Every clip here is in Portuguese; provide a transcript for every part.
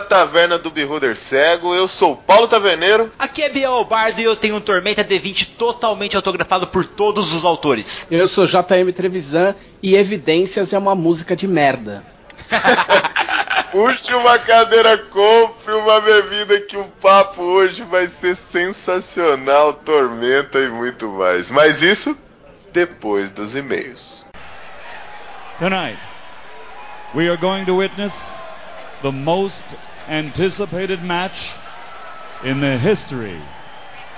Taverna do Beholder Cego. Eu sou o Paulo Taverneiro. Aqui é Biel Bardo e eu tenho um Tormenta D20 totalmente autografado por todos os autores. Eu sou JM Trevisan e Evidências é uma música de merda. Puxe uma cadeira, compre uma bebida que o papo hoje vai ser sensacional, tormenta e muito mais. Mas isso depois dos e-mails. Tonight, we are going to witness the most anticipated match in the history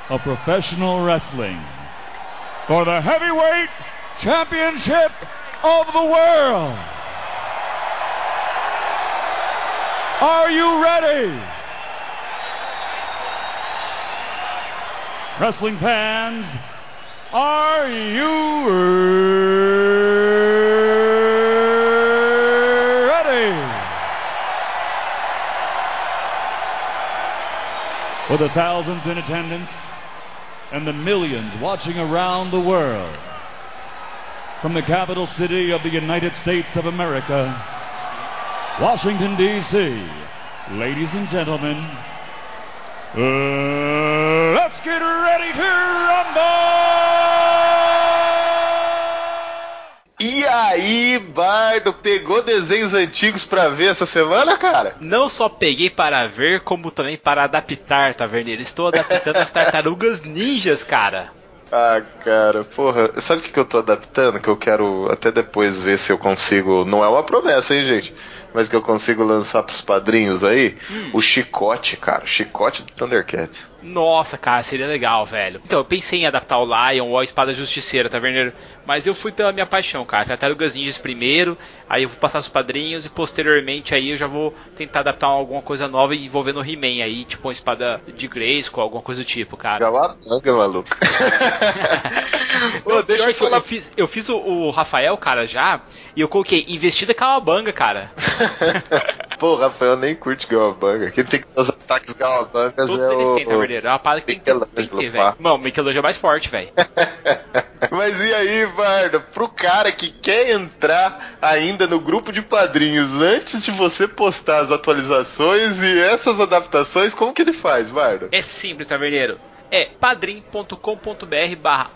of professional wrestling for the heavyweight championship of the world. Are you ready? Wrestling fans, are you ready? For the thousands in attendance and the millions watching around the world, from the capital city of the United States of America, Washington, D.C. Ladies and gentlemen, uh, let's get ready to rumble! E aí, Bardo, pegou desenhos antigos pra ver essa semana, cara? Não só peguei para ver, como também para adaptar, Taverneiro. Estou adaptando as tartarugas ninjas, cara. Ah, cara, porra, sabe o que, que eu tô adaptando? Que eu quero até depois ver se eu consigo. Não é uma promessa, hein, gente? Mas que eu consigo lançar pros padrinhos aí. Hum. O chicote, cara. Chicote do Thundercat. Nossa, cara, seria legal, velho. Então, eu pensei em adaptar o Lion ou a Espada Justiceira, Taverneiro. Mas eu fui pela minha paixão, cara. Tartarugas Ninjas primeiro, aí eu vou passar os padrinhos e posteriormente aí eu já vou tentar adaptar alguma coisa nova envolvendo o He-Man aí, tipo uma espada de Grayskull, alguma coisa do tipo, cara. Galabanga, maluco. Ô, Não, deixa que eu, falar. eu fiz, eu fiz o, o Rafael, cara, já, e eu coloquei investida Calabanga, cara. Pô, o Rafael nem curte Galabanga. Quem tem que ter os ataques Galabangas Todos é eles o. têm, Taverneiro. É uma parada que tem, que ter- tem que ter, Michelangelo, velho. Não, o Michelangelo é mais forte, velho. Mas e aí, Varda, pro cara que quer entrar ainda no grupo de padrinhos antes de você postar as atualizações e essas adaptações, como que ele faz, Varda? É simples, Taverneiro. É padrim.com.br barra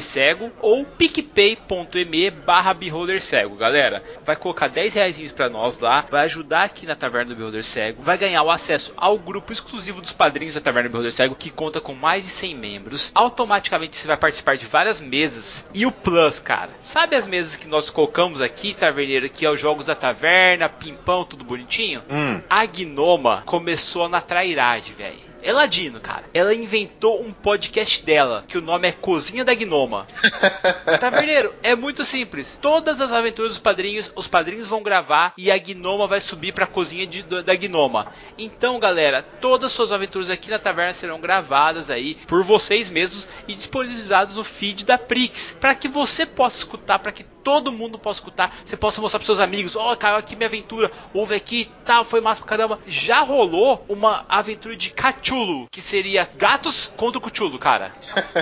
Cego ou picpay.me barra Cego, galera. Vai colocar 10 reais pra nós lá, vai ajudar aqui na Taverna do Beholder Cego, vai ganhar o acesso ao grupo exclusivo dos padrinhos da Taverna do Beholder Cego, que conta com mais de 100 membros. Automaticamente você vai participar de várias mesas. E o Plus, cara, sabe as mesas que nós colocamos aqui, Taverneiro, que é os jogos da taverna, pimpão, tudo bonitinho? Hum. A Gnoma começou na trairagem, velho. É ladino, cara. Ela inventou um podcast dela, que o nome é Cozinha da Gnoma. Taverneiro, é muito simples. Todas as aventuras dos padrinhos, os padrinhos vão gravar e a Gnoma vai subir pra cozinha de- da Gnoma. Então, galera, todas as suas aventuras aqui na taverna serão gravadas aí por vocês mesmos e disponibilizadas no feed da Prix, para que você possa escutar, para que todo mundo possa escutar, você possa mostrar pros seus amigos, ó, cara, aqui minha aventura, ouve aqui, tal, foi massa pra caramba. Já rolou uma aventura de Cthulhu, que seria gatos contra o Cthulhu, cara.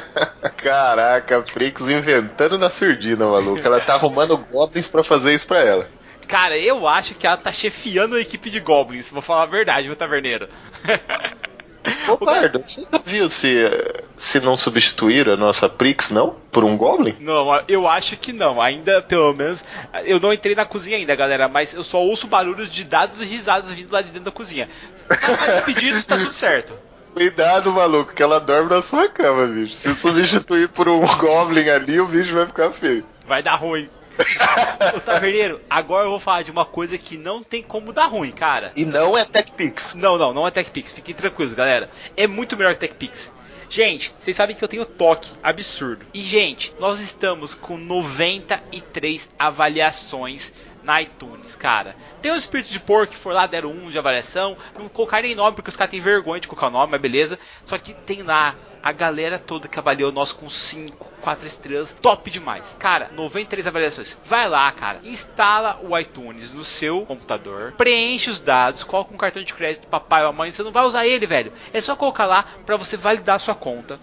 Caraca, Frix inventando na surdina, maluco. Ela tá arrumando goblins pra fazer isso pra ela. Cara, eu acho que ela tá chefiando a equipe de goblins, vou falar a verdade, meu taverneiro. Ô, Bardo, você já viu se, se não substituir a nossa Prix, não? Por um Goblin? Não, eu acho que não. Ainda, pelo menos, eu não entrei na cozinha ainda, galera, mas eu só ouço barulhos de dados e risadas vindo lá de dentro da cozinha. Tá pedidos, tá tudo certo. Cuidado, maluco, que ela dorme na sua cama, bicho. Se substituir por um Goblin ali, o bicho vai ficar feio. Vai dar ruim. Ô taverneiro, agora eu vou falar de uma coisa que não tem como dar ruim, cara. E não é TechPix. Não, não, não é TechPix, fiquem tranquilos, galera. É muito melhor que TechPix. Gente, vocês sabem que eu tenho toque absurdo. E, gente, nós estamos com 93 avaliações na iTunes, cara. Tem o Espírito de Porco que foi lá, deram um de avaliação. Não colocaram nem nome porque os caras têm vergonha de colocar o nome, mas beleza. Só que tem lá a galera toda que avaliou nós com 5, 4 estrelas, top demais. Cara, 93 avaliações. Vai lá, cara, instala o iTunes no seu computador, preenche os dados, coloca um cartão de crédito papai ou mãe, você não vai usar ele, velho. É só colocar lá pra você validar a sua conta.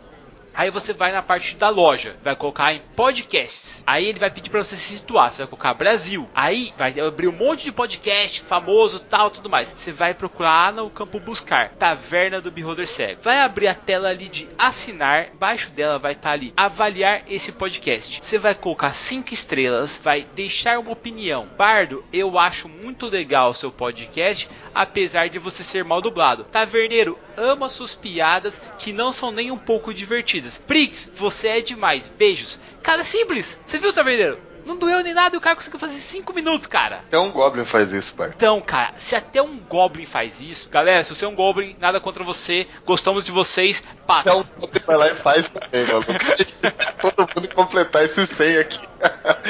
Aí você vai na parte da loja, vai colocar em podcasts. Aí ele vai pedir para você se situar, você vai colocar Brasil. Aí vai abrir um monte de podcast famoso, tal, tudo mais. Você vai procurar no campo buscar Taverna do Beholder Cego. Vai abrir a tela ali de assinar, embaixo dela vai estar tá ali avaliar esse podcast. Você vai colocar cinco estrelas, vai deixar uma opinião. Bardo, eu acho muito legal o seu podcast, apesar de você ser mal dublado. Taverneiro, ama suas piadas que não são nem um pouco divertidas. Prix, você é demais. Beijos. Cara, simples. Você viu, Taverneiro? Não doeu nem nada e o cara conseguiu fazer 5 minutos, cara. Até um Goblin faz isso, pai. Então, cara, se até um Goblin faz isso, galera, se você é um Goblin, nada contra você, gostamos de vocês, passa. Então, Goblin vai lá e faz também, maluco. Todo mundo completar esse 100 aqui.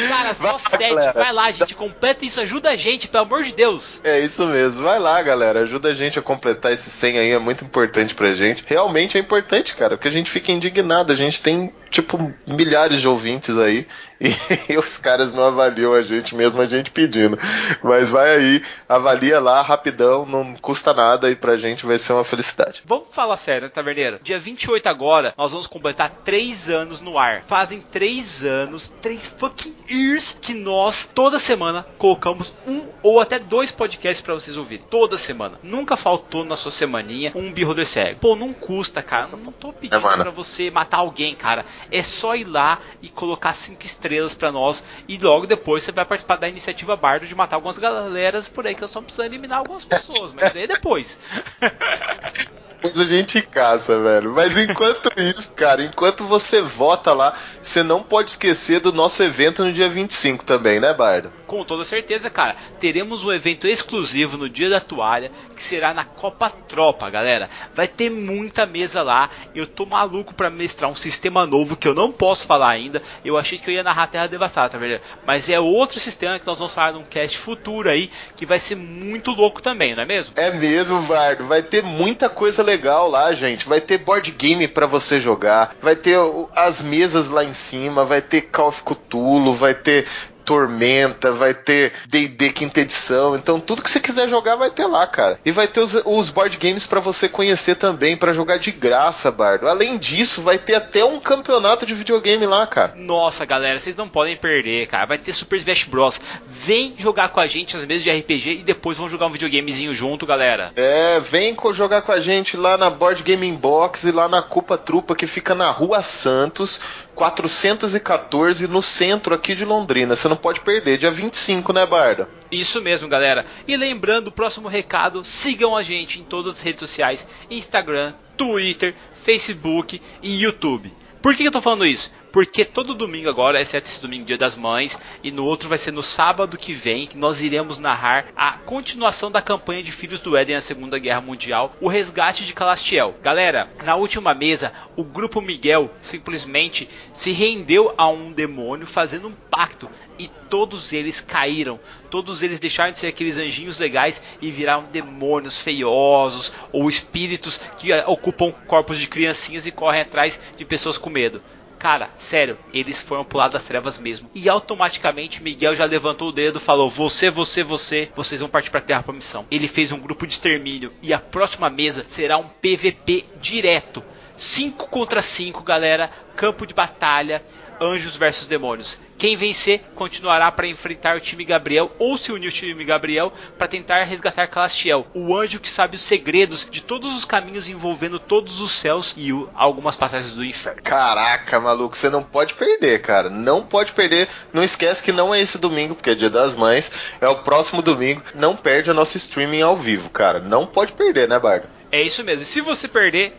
Cara, só 7. Vai, vai lá, gente, completa isso, ajuda a gente, pelo amor de Deus. É isso mesmo. Vai lá, galera, ajuda a gente a completar esse 100 aí, é muito importante pra gente. Realmente é importante, cara, porque a gente fica indignado. A gente tem, tipo, milhares de ouvintes aí e, os caras não avaliam a gente, mesmo a gente pedindo. Mas vai aí, avalia lá rapidão, não custa nada e pra gente vai ser uma felicidade. Vamos falar sério, né, Taverneiro? Dia 28 agora, nós vamos completar 3 anos no ar. Fazem 3 anos, 3 fucking years, que nós, toda semana, colocamos um ou até dois podcasts para vocês ouvirem. Toda semana. Nunca faltou na sua semaninha um Beholder Cego. Pô, não custa, cara. Não, não tô pedindo é, pra você matar alguém, cara. É só ir lá e colocar 5 estrelas estrelas para nós e logo depois você vai participar da iniciativa Bardo de matar algumas galeras por aí que eu só precisando eliminar algumas pessoas, mas daí depois. Depois a gente caça, velho. Mas enquanto isso, cara, enquanto você vota lá, você não pode esquecer do nosso evento no dia 25 também, né, Bardo? Com toda certeza, cara. Teremos um evento exclusivo no dia da toalha, que será na Copa Tropa, galera. Vai ter muita mesa lá. Eu tô maluco para mestrar um sistema novo que eu não posso falar ainda. Eu achei que eu ia narrar Terra Devastada, tá vendo? Mas é outro sistema que nós vamos falar num cast futuro aí, que vai ser muito louco também, não é mesmo? É mesmo, Bardo. Vai ter muita coisa legal lá, gente. Vai ter board game para você jogar, vai ter as mesas lá em cima, vai ter Call of Cthulhu, vai ter Tormenta, vai ter D&D quinta edição, então tudo que você quiser jogar vai ter lá, cara. E vai ter os, os board games para você conhecer também, para jogar de graça, Bardo. Além disso, vai ter até um campeonato de videogame lá, cara. Nossa, galera, vocês não podem perder, cara. Vai ter Super Smash Bros. Vem jogar com a gente nas mesas de RPG e depois vão jogar um videogamezinho junto, galera. É, vem jogar com a gente lá na Board Game Box e lá na Culpa Trupa que fica na Rua Santos, 414 no centro aqui de Londrina. Você não pode perder, dia 25, né, Barda? Isso mesmo, galera. E lembrando, o próximo recado, sigam a gente em todas as redes sociais: Instagram, Twitter, Facebook e YouTube. Por que eu tô falando isso? Porque todo domingo agora, exceto esse domingo, Dia das Mães, e no outro vai ser no sábado que vem, que nós iremos narrar a continuação da campanha de Filhos do Éden na Segunda Guerra Mundial, o resgate de Calastiel. Galera, na última mesa, o grupo Miguel simplesmente se rendeu a um demônio fazendo um pacto e todos eles caíram. Todos eles deixaram de ser aqueles anjinhos legais e viraram demônios feiosos ou espíritos que ocupam corpos de criancinhas e correm atrás de pessoas com medo. Cara, sério, eles foram pro lado das trevas mesmo. E automaticamente Miguel já levantou o dedo, falou: Você, você, você, vocês vão partir pra terra pra missão. Ele fez um grupo de extermínio e a próxima mesa será um PVP direto. 5 contra 5, galera. Campo de batalha anjos versus demônios. Quem vencer continuará para enfrentar o time Gabriel ou se unir ao time Gabriel para tentar resgatar Calastiel, o anjo que sabe os segredos de todos os caminhos envolvendo todos os céus e o, algumas passagens do inferno. Caraca, maluco, você não pode perder, cara. Não pode perder. Não esquece que não é esse domingo, porque é dia das mães. É o próximo domingo. Não perde a nossa streaming ao vivo, cara. Não pode perder, né, Bardo? É isso mesmo. E se você perder,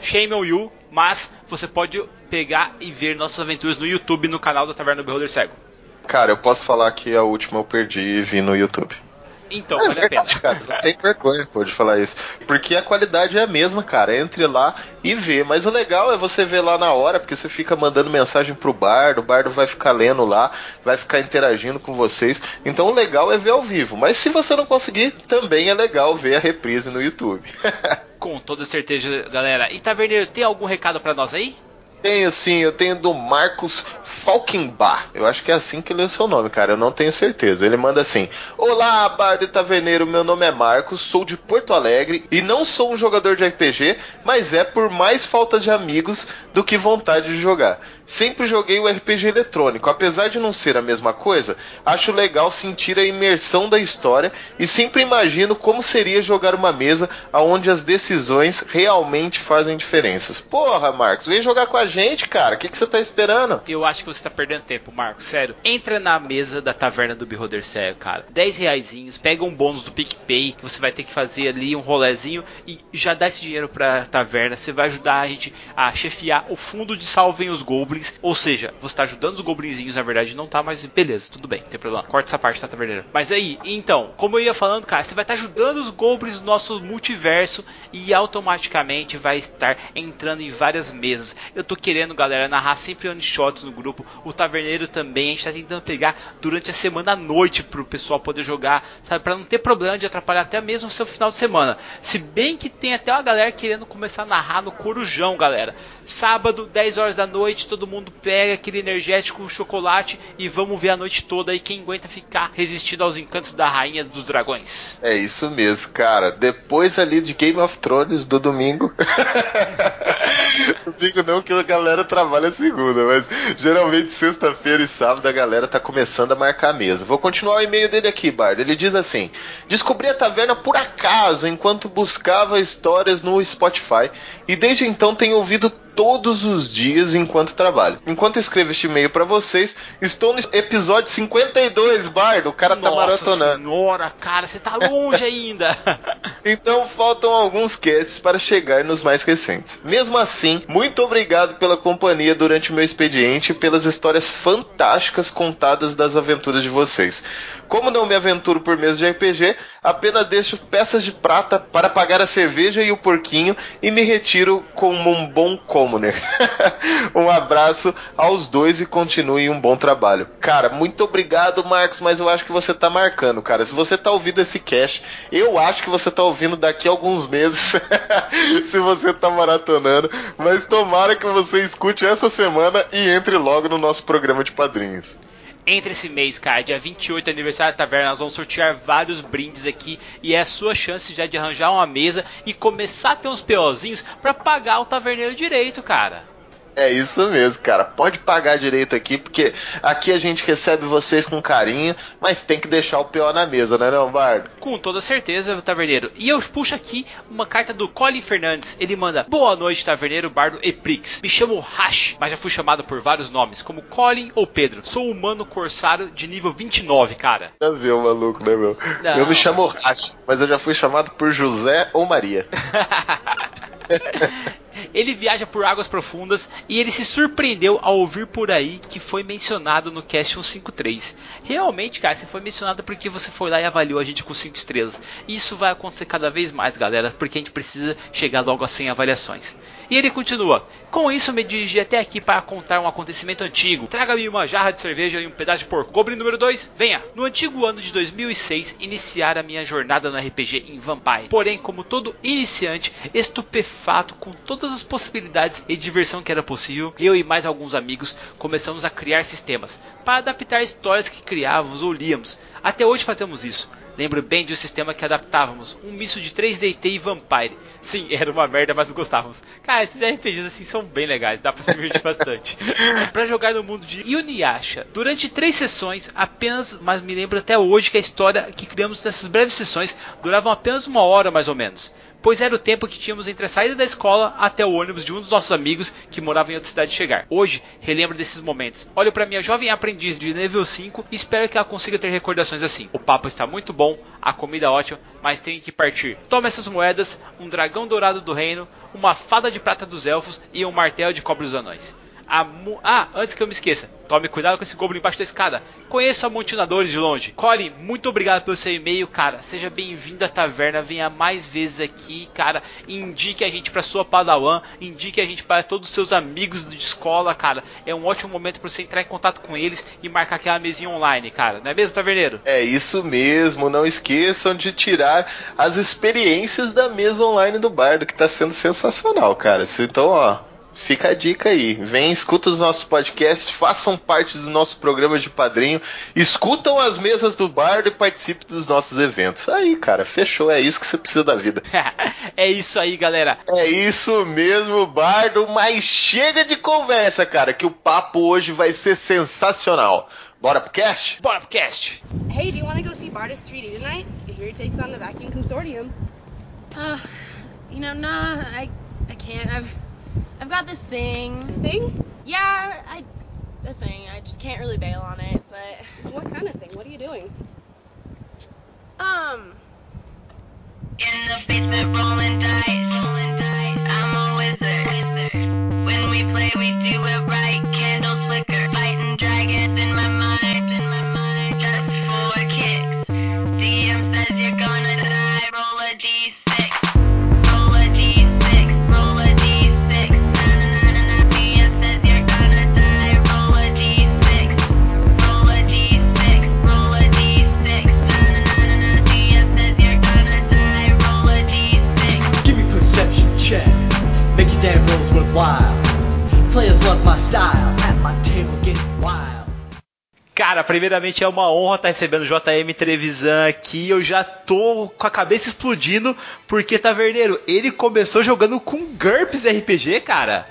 shame on you, mas você pode pegar e ver nossas aventuras no YouTube no canal da Taverna do Beholder Cego. Cara, eu posso falar que a última eu perdi e vi no YouTube. Então, é, vale a pena. Cara, não tem vergonha, pode falar isso. Porque a qualidade é a mesma, cara. Entre lá e vê. Mas o legal é você ver lá na hora, porque você fica mandando mensagem pro bardo, o bardo vai ficar lendo lá, vai ficar interagindo com vocês. Então o legal é ver ao vivo. Mas se você não conseguir, também é legal ver a reprise no YouTube. com toda certeza, galera. E Taverneiro, tem algum recado para nós aí? Tenho sim, eu tenho do Marcos Falkenbach. Eu acho que é assim que lê o seu nome, cara. Eu não tenho certeza. Ele manda assim: Olá, Bardo Taverneiro. Meu nome é Marcos, sou de Porto Alegre e não sou um jogador de RPG, mas é por mais falta de amigos do que vontade de jogar. Sempre joguei o RPG eletrônico. Apesar de não ser a mesma coisa, acho legal sentir a imersão da história e sempre imagino como seria jogar uma mesa onde as decisões realmente fazem diferenças. Porra, Marcos, vem jogar com a gente, cara. O que, que você tá esperando? Eu acho que você tá perdendo tempo, Marcos. Sério. Entra na mesa da taverna do Beholder Cego, cara. 10 reaisinhos, pega um bônus do PicPay, que você vai ter que fazer ali um rolezinho e já dá esse dinheiro pra taverna. Você vai ajudar a gente a chefiar o fundo de Salvem os Goblins. Ou seja, você está ajudando os goblinzinhos, na verdade não tá, mas beleza, tudo bem, não tem problema. Corta essa parte, tá, taverneira. Mas aí, então, como eu ia falando, cara, você vai estar ajudando os goblins do nosso multiverso e automaticamente vai estar entrando em várias mesas. Eu tô querendo, galera, narrar sempre one shots no grupo. O taverneiro também, a gente tá tentando pegar durante a semana à noite pro pessoal poder jogar, sabe? Pra não ter problema de atrapalhar até mesmo o seu final de semana. Se bem que tem até uma galera querendo começar a narrar no Corujão, galera. Sábado, 10 horas da noite, todo mundo pega aquele energético, chocolate e vamos ver a noite toda aí quem aguenta ficar resistindo aos encantos da Rainha dos Dragões. É isso mesmo, cara. Depois ali de Game of Thrones do domingo. domingo não, que a galera trabalha segunda, mas geralmente sexta-feira e sábado a galera tá começando a marcar a mesa. Vou continuar o e-mail dele aqui, Bard. Ele diz assim: Descobri a taverna por acaso enquanto buscava histórias no Spotify e desde então tenho ouvido todos os dias enquanto trabalho. Enquanto escrevo este e-mail para vocês, estou no episódio 52, Bardo. O cara tá Nossa maratonando. senhora, cara, você tá longe ainda. Então faltam alguns casts para chegar nos mais recentes. Mesmo assim, muito obrigado pela companhia durante o meu expediente e pelas histórias fantásticas contadas das aventuras de vocês. Como não me aventuro por mesa de RPG, apenas deixo peças de prata para pagar a cerveja e o porquinho e me retiro como um bom commoner. um abraço aos dois e continue um bom trabalho. Cara, muito obrigado, Marcos, mas eu acho que você tá marcando, cara. Se você tá ouvindo esse cast, eu acho que você tá ouvindo daqui a alguns meses. se você tá maratonando, mas tomara que você escute essa semana e entre logo no nosso programa de padrinhos. Entre esse mês, cara, dia 28 aniversário da taverna, nós vamos sortear vários brindes aqui e é a sua chance já de arranjar uma mesa e começar a ter uns POzinhos para pagar o taverneiro direito, cara. É isso mesmo, cara. Pode pagar direito aqui, porque aqui a gente recebe vocês com carinho, mas tem que deixar o PO na mesa, né, não, Bardo? Com toda certeza, taverneiro. E eu puxo aqui uma carta do Colin Fernandes. Ele manda: Boa noite, taverneiro, bardo e Prix. Me chamo Hash, mas já fui chamado por vários nomes, como Colin ou Pedro. Sou humano corsário de nível 29, cara. Tá vendo, maluco, né, meu? Não. Eu me chamo Rash, mas eu já fui chamado por José ou Maria. Ele viaja por águas profundas e ele se surpreendeu ao ouvir por aí que foi mencionado no Cast 153. Realmente, cara, você foi mencionado porque você foi lá e avaliou a gente com 5 estrelas. Isso vai acontecer cada vez mais, galera, porque a gente precisa chegar logo a 100 avaliações. E ele continua: Com isso, me dirigi até aqui para contar um acontecimento antigo. Traga-me uma jarra de cerveja e um pedaço de porco. Goblin número 2, venha! No antigo ano de 2006, iniciara a minha jornada no RPG em Vampire. Porém, como todo iniciante, estupefato com todas as possibilidades e diversão que era possível, eu e mais alguns amigos começamos a criar sistemas para adaptar histórias que criávamos ou líamos. Até hoje fazemos isso. Lembro bem de um sistema que adaptávamos, um misto de 3DT e Vampire. Sim, era uma merda, mas gostávamos. Cara, esses RPGs assim são bem legais, dá pra se divertir bastante. Para jogar no mundo de Yuniasha, durante três sessões, apenas, mas me lembro até hoje que a história que criamos nessas breves sessões duravam apenas uma hora mais ou menos pois era o tempo que tínhamos entre a saída da escola até o ônibus de um dos nossos amigos que morava em outra cidade chegar. Hoje, relembro desses momentos. Olho para minha jovem aprendiz de nível 5 e espero que ela consiga ter recordações assim. O papo está muito bom, a comida ótima, mas tenho que partir. Toma essas moedas, um dragão dourado do reino, uma fada de prata dos elfos e um martelo de cobre dos anões. Mu... Ah, antes que eu me esqueça, tome cuidado com esse goblin embaixo da escada. Conheço amontinadores de longe. Colin, muito obrigado pelo seu e-mail, cara. Seja bem-vindo à taverna. Venha mais vezes aqui, cara. Indique a gente para sua padawan. Indique a gente para todos os seus amigos de escola, cara. É um ótimo momento para você entrar em contato com eles e marcar aquela mesinha online, cara. Não é mesmo, taverneiro? É isso mesmo. Não esqueçam de tirar as experiências da mesa online do Bardo, que tá sendo sensacional, cara. Então, ó, Fica a dica aí. Vem, escuta os nossos podcasts, façam parte do nosso programa de padrinho, escutam as mesas do bardo e participe dos nossos eventos. Aí, cara, fechou. É isso que você precisa da vida. é isso aí, galera. É isso mesmo, bardo. Mas chega de conversa, cara, que o papo hoje vai ser sensacional. Bora pro cast? Bora pro cast. Hey, do you want to go see Bardus 3D tonight? I hear he takes on the Vacuum Consortium. Uh, you know, nah, I, I can't. I've, I've got this thing. Thing? Yeah, I, the thing. I just can't really bail on it. But What kind of thing? What are you doing? um, In the basement rolling dice, rolling dice. I'm a wizard. When we play, we do it right. Candles flicker, fighting dragons in my mind, in my mind. Just for kicks. DM says you're gonna die. Roll a d6. Cara, primeiramente é uma honra estar recebendo o JM Trevisan aqui. Eu já tô com a cabeça explodindo, porque Taverneiro, ele começou jogando com GURPS RPG, cara.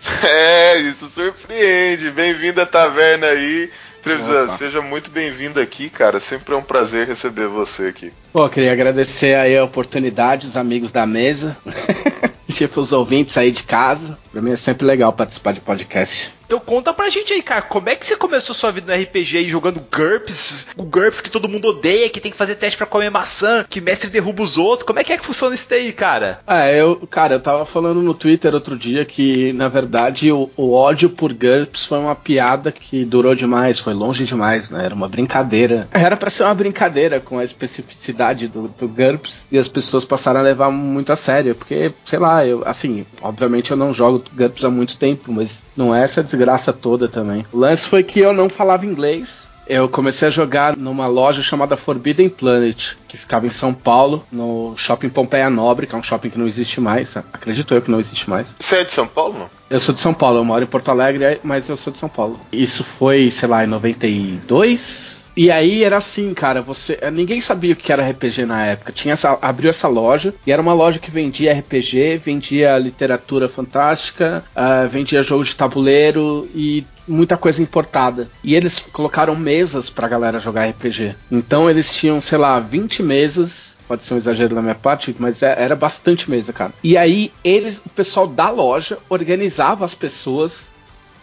É, isso surpreende. Bem-vindo à taverna aí. Trevisan, Opa. seja muito bem-vindo aqui, cara. Sempre é um prazer receber você aqui. Pô, queria agradecer aí a oportunidade, os amigos da mesa. tipo, os ouvintes aí de casa. Pra mim é sempre legal participar de podcast. Então conta pra gente aí, cara, como é que você começou sua vida no RPG aí jogando GURPS? O GURPS que todo mundo odeia, que tem que fazer teste pra comer maçã, que mestre derruba os outros. Como é que é que funciona isso daí, cara? É, eu, cara, eu tava falando no Twitter outro dia que, na verdade, o, o ódio por GURPS foi uma piada que durou demais, foi longe demais, né? Era uma brincadeira. Era pra ser uma brincadeira com a especificidade do, do GURPS e as pessoas passaram a levar muito a sério, porque, sei lá, eu, assim, obviamente eu não jogo GURPS há muito tempo, mas não é essa desgraça toda também. O lance foi que eu não falava inglês. Eu comecei a jogar numa loja chamada Forbidden Planet, que ficava em São Paulo, no shopping Pompeia Nobre, que é um shopping que não existe mais. Acredito eu que não existe mais. Você é de São Paulo, não? Eu sou de São Paulo, eu moro em Porto Alegre, mas eu sou de São Paulo. Isso foi, sei lá, em 92. E aí era assim, cara, você. eh, Ninguém sabia o que era RPG na época. Tinha essa, abriu essa loja, e era uma loja que vendia RPG, vendia literatura fantástica, ah, vendia jogo de tabuleiro e muita coisa importada. E eles colocaram mesas pra galera jogar RPG. Então eles tinham, sei lá, 20 mesas pode ser um exagero da minha parte, mas é- era bastante mesa, cara. E aí eles, o pessoal da loja organizava as pessoas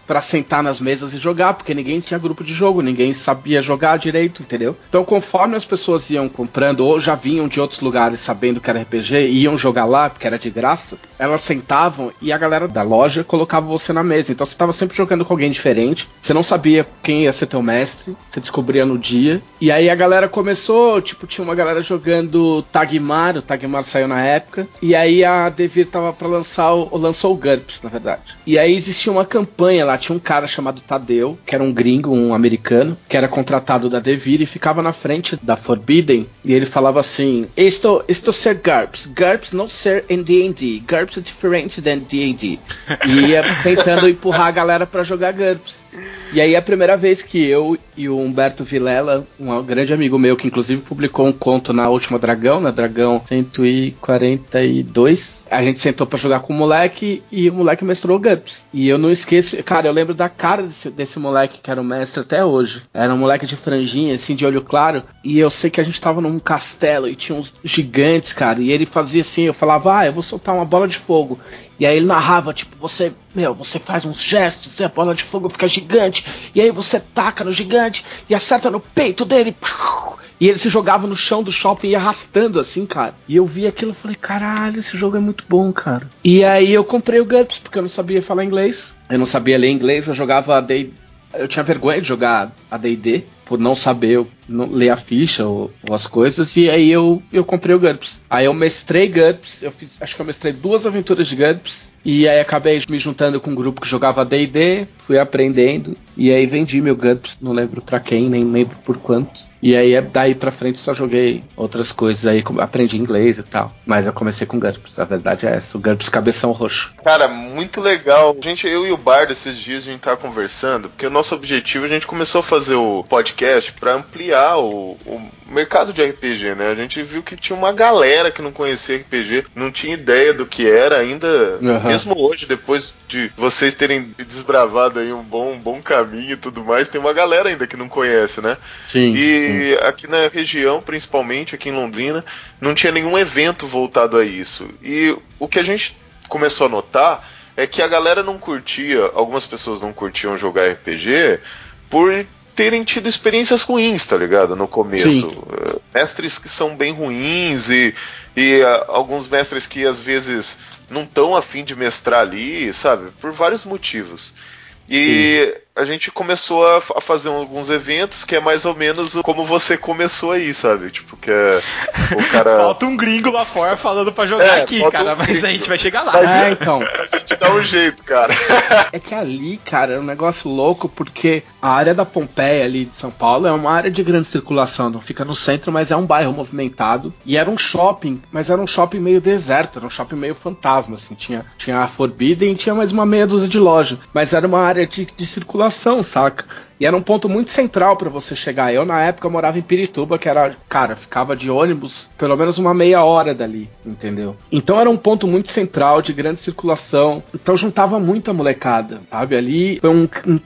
pra sentar nas mesas e jogar, porque ninguém tinha grupo de jogo, ninguém sabia jogar direito, entendeu? Então, conforme as pessoas iam comprando ou já vinham de outros lugares sabendo que era RPG e iam jogar lá, porque era de graça, elas sentavam e a galera da loja colocava você na mesa. Então, você tava sempre jogando com alguém diferente, você não sabia quem ia ser teu mestre, você descobria no dia. E aí a galera começou, tipo, tinha uma galera jogando Tagmar, o Tagmar saiu na época, e aí a Devir tava pra lançar o, lançou o GURPS, na verdade. E aí existia uma campanha lá, tinha um cara chamado Tadeu, que era um gringo, um americano, que era contratado da Devir e ficava na frente da Forbidden, e ele falava assim: Isto, isto ser GURPS, GURPS não ser em D&D, GURPS é diferente than D&D. E ia tentando empurrar a galera pra jogar GURPS. E aí a primeira vez que eu e o Humberto Vilela, um grande amigo meu, que inclusive publicou um conto na última Dragão, na Dragão 142, a gente sentou pra jogar com o moleque e o moleque mestrou o GURPS. E eu não esqueço, cara, eu lembro da cara desse, desse moleque que era o mestre até hoje. Era um moleque de franjinha, assim, de olho claro. E eu sei que a gente tava num castelo e tinha uns gigantes, cara. E ele fazia assim, eu falava, ah, eu vou soltar uma bola de fogo. E aí ele narrava, tipo, você, meu, você faz uns gestos e a bola de fogo fica gigante. E aí você taca no gigante e acerta no peito dele. E ele se jogava no chão do shopping e arrastando assim, cara. E eu vi aquilo e falei, caralho, esse jogo é muito bom, cara. E aí eu comprei o GURPS, porque eu não sabia falar inglês. Eu não sabia ler inglês, eu jogava D. Eu tinha vergonha de jogar a D&D, por não saber não ler a ficha ou, ou as coisas, e aí eu, eu comprei o GURPS. Aí eu mestrei GURPS, eu fiz, acho que eu mestrei duas aventuras de GURPS, e aí acabei me juntando com um grupo que jogava D&D, fui aprendendo, e aí vendi meu GURPS, não lembro pra quem, nem lembro por quanto. E aí daí pra frente só joguei outras coisas aí, aprendi inglês e tal. Mas eu comecei com GURPS, a verdade é essa, o GURPS cabeção roxo. Cara, muito legal. Gente, eu e o Bardo esses dias a gente tava conversando, porque o nosso objetivo, a gente começou a fazer o podcast pra ampliar o, o mercado de RPG, né? A gente viu que tinha uma galera que não conhecia RPG, não tinha ideia do que era ainda, Aham. mesmo hoje, depois de vocês terem desbravado aí um bom, um bom caminho e tudo mais, tem uma galera ainda que não conhece, né? Sim. E aqui na região, principalmente aqui em Londrina, não tinha nenhum evento voltado a isso. E o que a gente começou a notar é que a galera não curtia, algumas pessoas não curtiam jogar RPG por terem tido experiências ruins, tá ligado? No começo. Sim. Eh, Mestres que são bem ruins e, e ah, alguns mestres que às vezes não estão afim de mestrar ali, sabe? Por vários motivos. E a gente começou a, a fazer alguns eventos que é mais ou menos como você começou aí, sabe? Tipo, que é o cara. Falta um gringo lá fora falando pra jogar É, aqui, cara, um mas gringo. a gente vai chegar lá. Mas- É, então. A gente dá um jeito, cara. É que ali, cara, é um negócio louco porque a área da Pompeia ali de São Paulo é uma área de grande circulação, não fica no centro, mas é um bairro movimentado. E era um shopping, mas era um shopping meio deserto, era um shopping meio fantasma, assim. Tinha, tinha a Forbidden e tinha mais uma meia dúzia de loja. Mas era uma área de, de circulação, saca? E era um ponto muito central pra você chegar. Eu, na época, morava em Pirituba, que era, cara, ficava de ônibus pelo menos uma meia hora dali, entendeu? Então era um ponto muito central, de grande circulação. Então juntava muita molecada, sabe? Ali foi um, um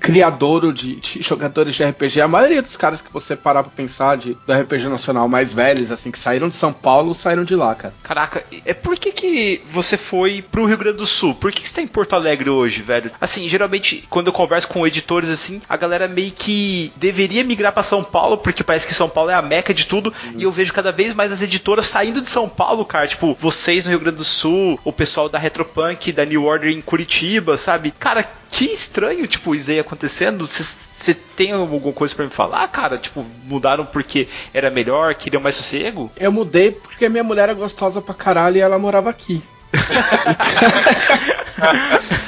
de, de jogadores de RPG. A maioria dos caras que você parar pra pensar de, do RPG nacional mais velhos, assim, que saíram de São Paulo, saíram de lá, cara. Caraca, é por que, que você foi pro Rio Grande do Sul? Por que, que você tá em Porto Alegre hoje, velho? Assim, geralmente, quando eu converso com editores assim, a galera meio que deveria migrar pra São Paulo, porque parece que São Paulo é a meca de tudo, e eu vejo cada vez mais as editoras saindo de São Paulo, cara. Tipo, vocês no Rio Grande do Sul, o pessoal da Retropunk, da New Order em Curitiba, sabe? Cara, que estranho, tipo, isso aí acontecendo. Você tem alguma coisa pra me falar, cara? Tipo, mudaram porque era melhor, queriam mais sossego? Eu mudei porque minha mulher é gostosa pra caralho e ela morava aqui.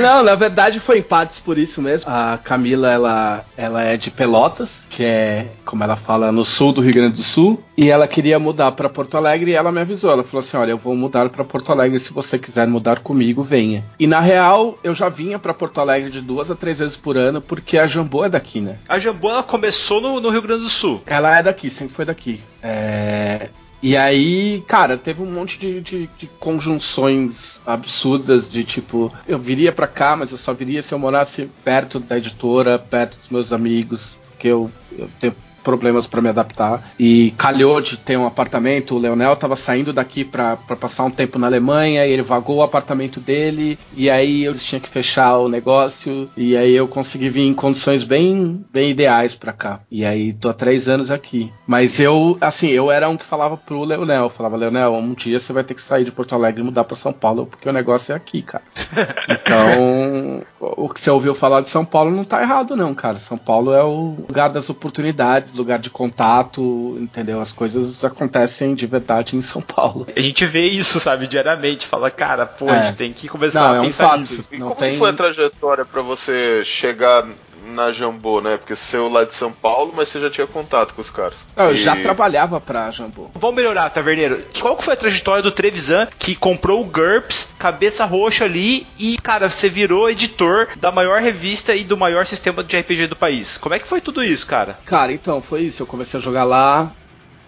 Não, na verdade foi empates por isso mesmo. A Camila, ela, ela é de Pelotas, que é, como ela fala, no sul do Rio Grande do Sul. E ela queria mudar pra Porto Alegre e ela me avisou. Ela falou assim: Olha, eu vou mudar pra Porto Alegre. Se você quiser mudar comigo, venha. E na real, eu já vinha pra Porto Alegre de duas a três vezes por ano, porque a Jambô é daqui, né? A Jambu ela começou no, no Rio Grande do Sul. Ela é daqui, sempre foi daqui. É, E aí, cara, teve um monte de, de- de conjunções absurdas de tipo, eu viria pra cá, mas eu só viria se eu morasse perto da editora, perto dos meus amigos, porque eu, eu tenho problemas pra me adaptar. E calhou de ter um apartamento, o Leonel tava saindo daqui pra pra passar um tempo na Alemanha, e ele vagou o apartamento dele, e aí eu tinha que fechar o negócio, e aí eu consegui vir em condições bem, bem ideais pra cá. E aí tô há três anos aqui. Mas eu, assim, eu era um que falava pro Leonel, falava, Leonel, um dia você vai ter que sair de Porto Alegre e mudar pra São Paulo, porque o negócio é aqui, cara. Então, o que você ouviu falar de São Paulo não tá errado, não, cara. São Paulo é o lugar das oportunidades, lugar de contato, entendeu? As coisas acontecem de verdade em São Paulo. A gente vê isso, sabe, diariamente. Fala, cara, pô, É. a gente tem que começar Não, a é um pensar fato. nisso. E Não como tem- foi a trajetória pra você chegar na Jambô, né? Porque você saiu lá de São Paulo, mas você já tinha contato com os caras. Não, eu E- já trabalhava pra Jambô. Vamos melhorar, Taverneiro. Qual que foi a trajetória do Trevisan que comprou o GURPS, cabeça roxa ali, e, cara, você virou editor da maior revista e do maior sistema de RPG do país? Como é que foi tudo isso, cara? Cara, então, foi isso. Eu comecei a jogar lá.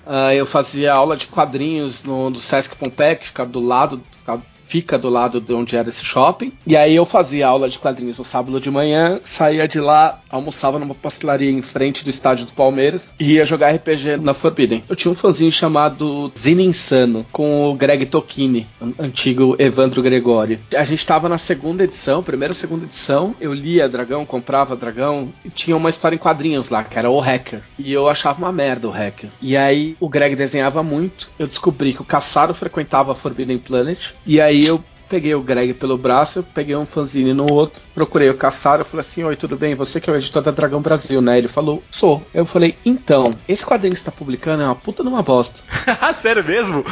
ah, eu fazia aula de quadrinhos no, do Sesc Pompeia, que fica do lado. fica- Fica do lado de onde era esse shopping. E aí eu fazia aula de quadrinhos no sábado de manhã, saía de lá, almoçava numa pastelaria em frente do estádio do Palmeiras e ia jogar RPG na Forbidden. Eu tinha um fãzinho chamado Zine Insano, com o Greg Tocchini, an- antigo Evandro Gregório. A gente tava na segunda edição, primeira ou segunda edição. Eu lia Dragão, comprava Dragão e tinha uma história em quadrinhos lá, que era o Hacker. E eu achava uma merda o Hacker. E aí o Greg desenhava muito. Eu descobri que o Caçaro frequentava a Forbidden Planet. E aí eu peguei o Greg pelo braço, peguei um fanzine no outro, procurei o Caçaro, falei assim, oi, tudo bem? Você que é o editor da Dragão Brasil, né? Ele falou, sou. Eu falei, então, esse quadrinho que você tá publicando é uma puta numa bosta. Sério mesmo?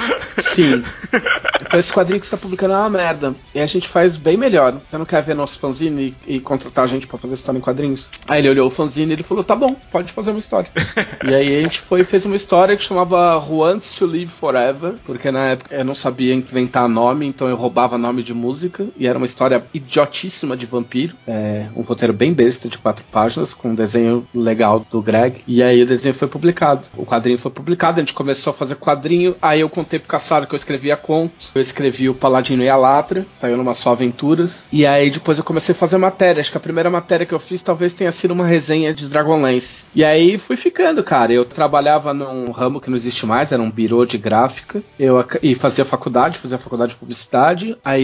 Sim. Falei, esse quadrinho que você tá publicando é uma merda. E a gente faz bem melhor. Você não quer ver nosso fanzine e, e contratar a gente pra fazer história em quadrinhos? Aí ele olhou o fanzine e ele falou, tá bom, pode fazer uma história. e aí a gente foi e fez uma história que chamava Who Wants to Live Forever, porque na época eu não sabia inventar nome, então eu roubava nome de música, e era uma história idiotíssima de vampiro. É, um roteiro bem besta de quatro páginas, com um desenho legal do Greg. E aí o desenho foi publicado. O quadrinho foi publicado, a gente começou a fazer quadrinho, aí eu contei pro Caçaro que eu escrevia contos, eu escrevi o Paladino e a Latra, saiu numa só aventuras. E aí depois eu comecei a fazer matéria. Acho que a primeira matéria que eu fiz talvez tenha sido uma resenha de Dragonlance. E aí fui ficando, cara. Eu trabalhava num ramo que não existe mais, era um birô de gráfica. Eu e fazia faculdade, fazia faculdade de publicidade. Aí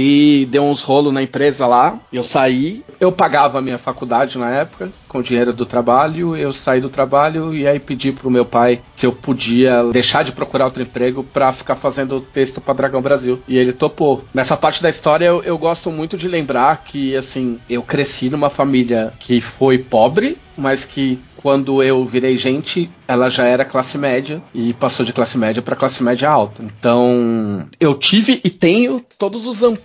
deu uns rolos na empresa lá. Eu saí. Eu pagava a minha faculdade na época com o dinheiro do trabalho. Eu saí do trabalho e aí pedi pro meu pai se eu podia deixar de procurar outro emprego pra ficar fazendo texto pra Dragão Brasil. E ele topou. Nessa parte da história eu, eu gosto muito de lembrar que assim, eu cresci numa família que foi pobre, mas que quando eu virei gente, ela já era classe média e passou de classe média para classe média alta. Então, eu tive e tenho todos os amparos.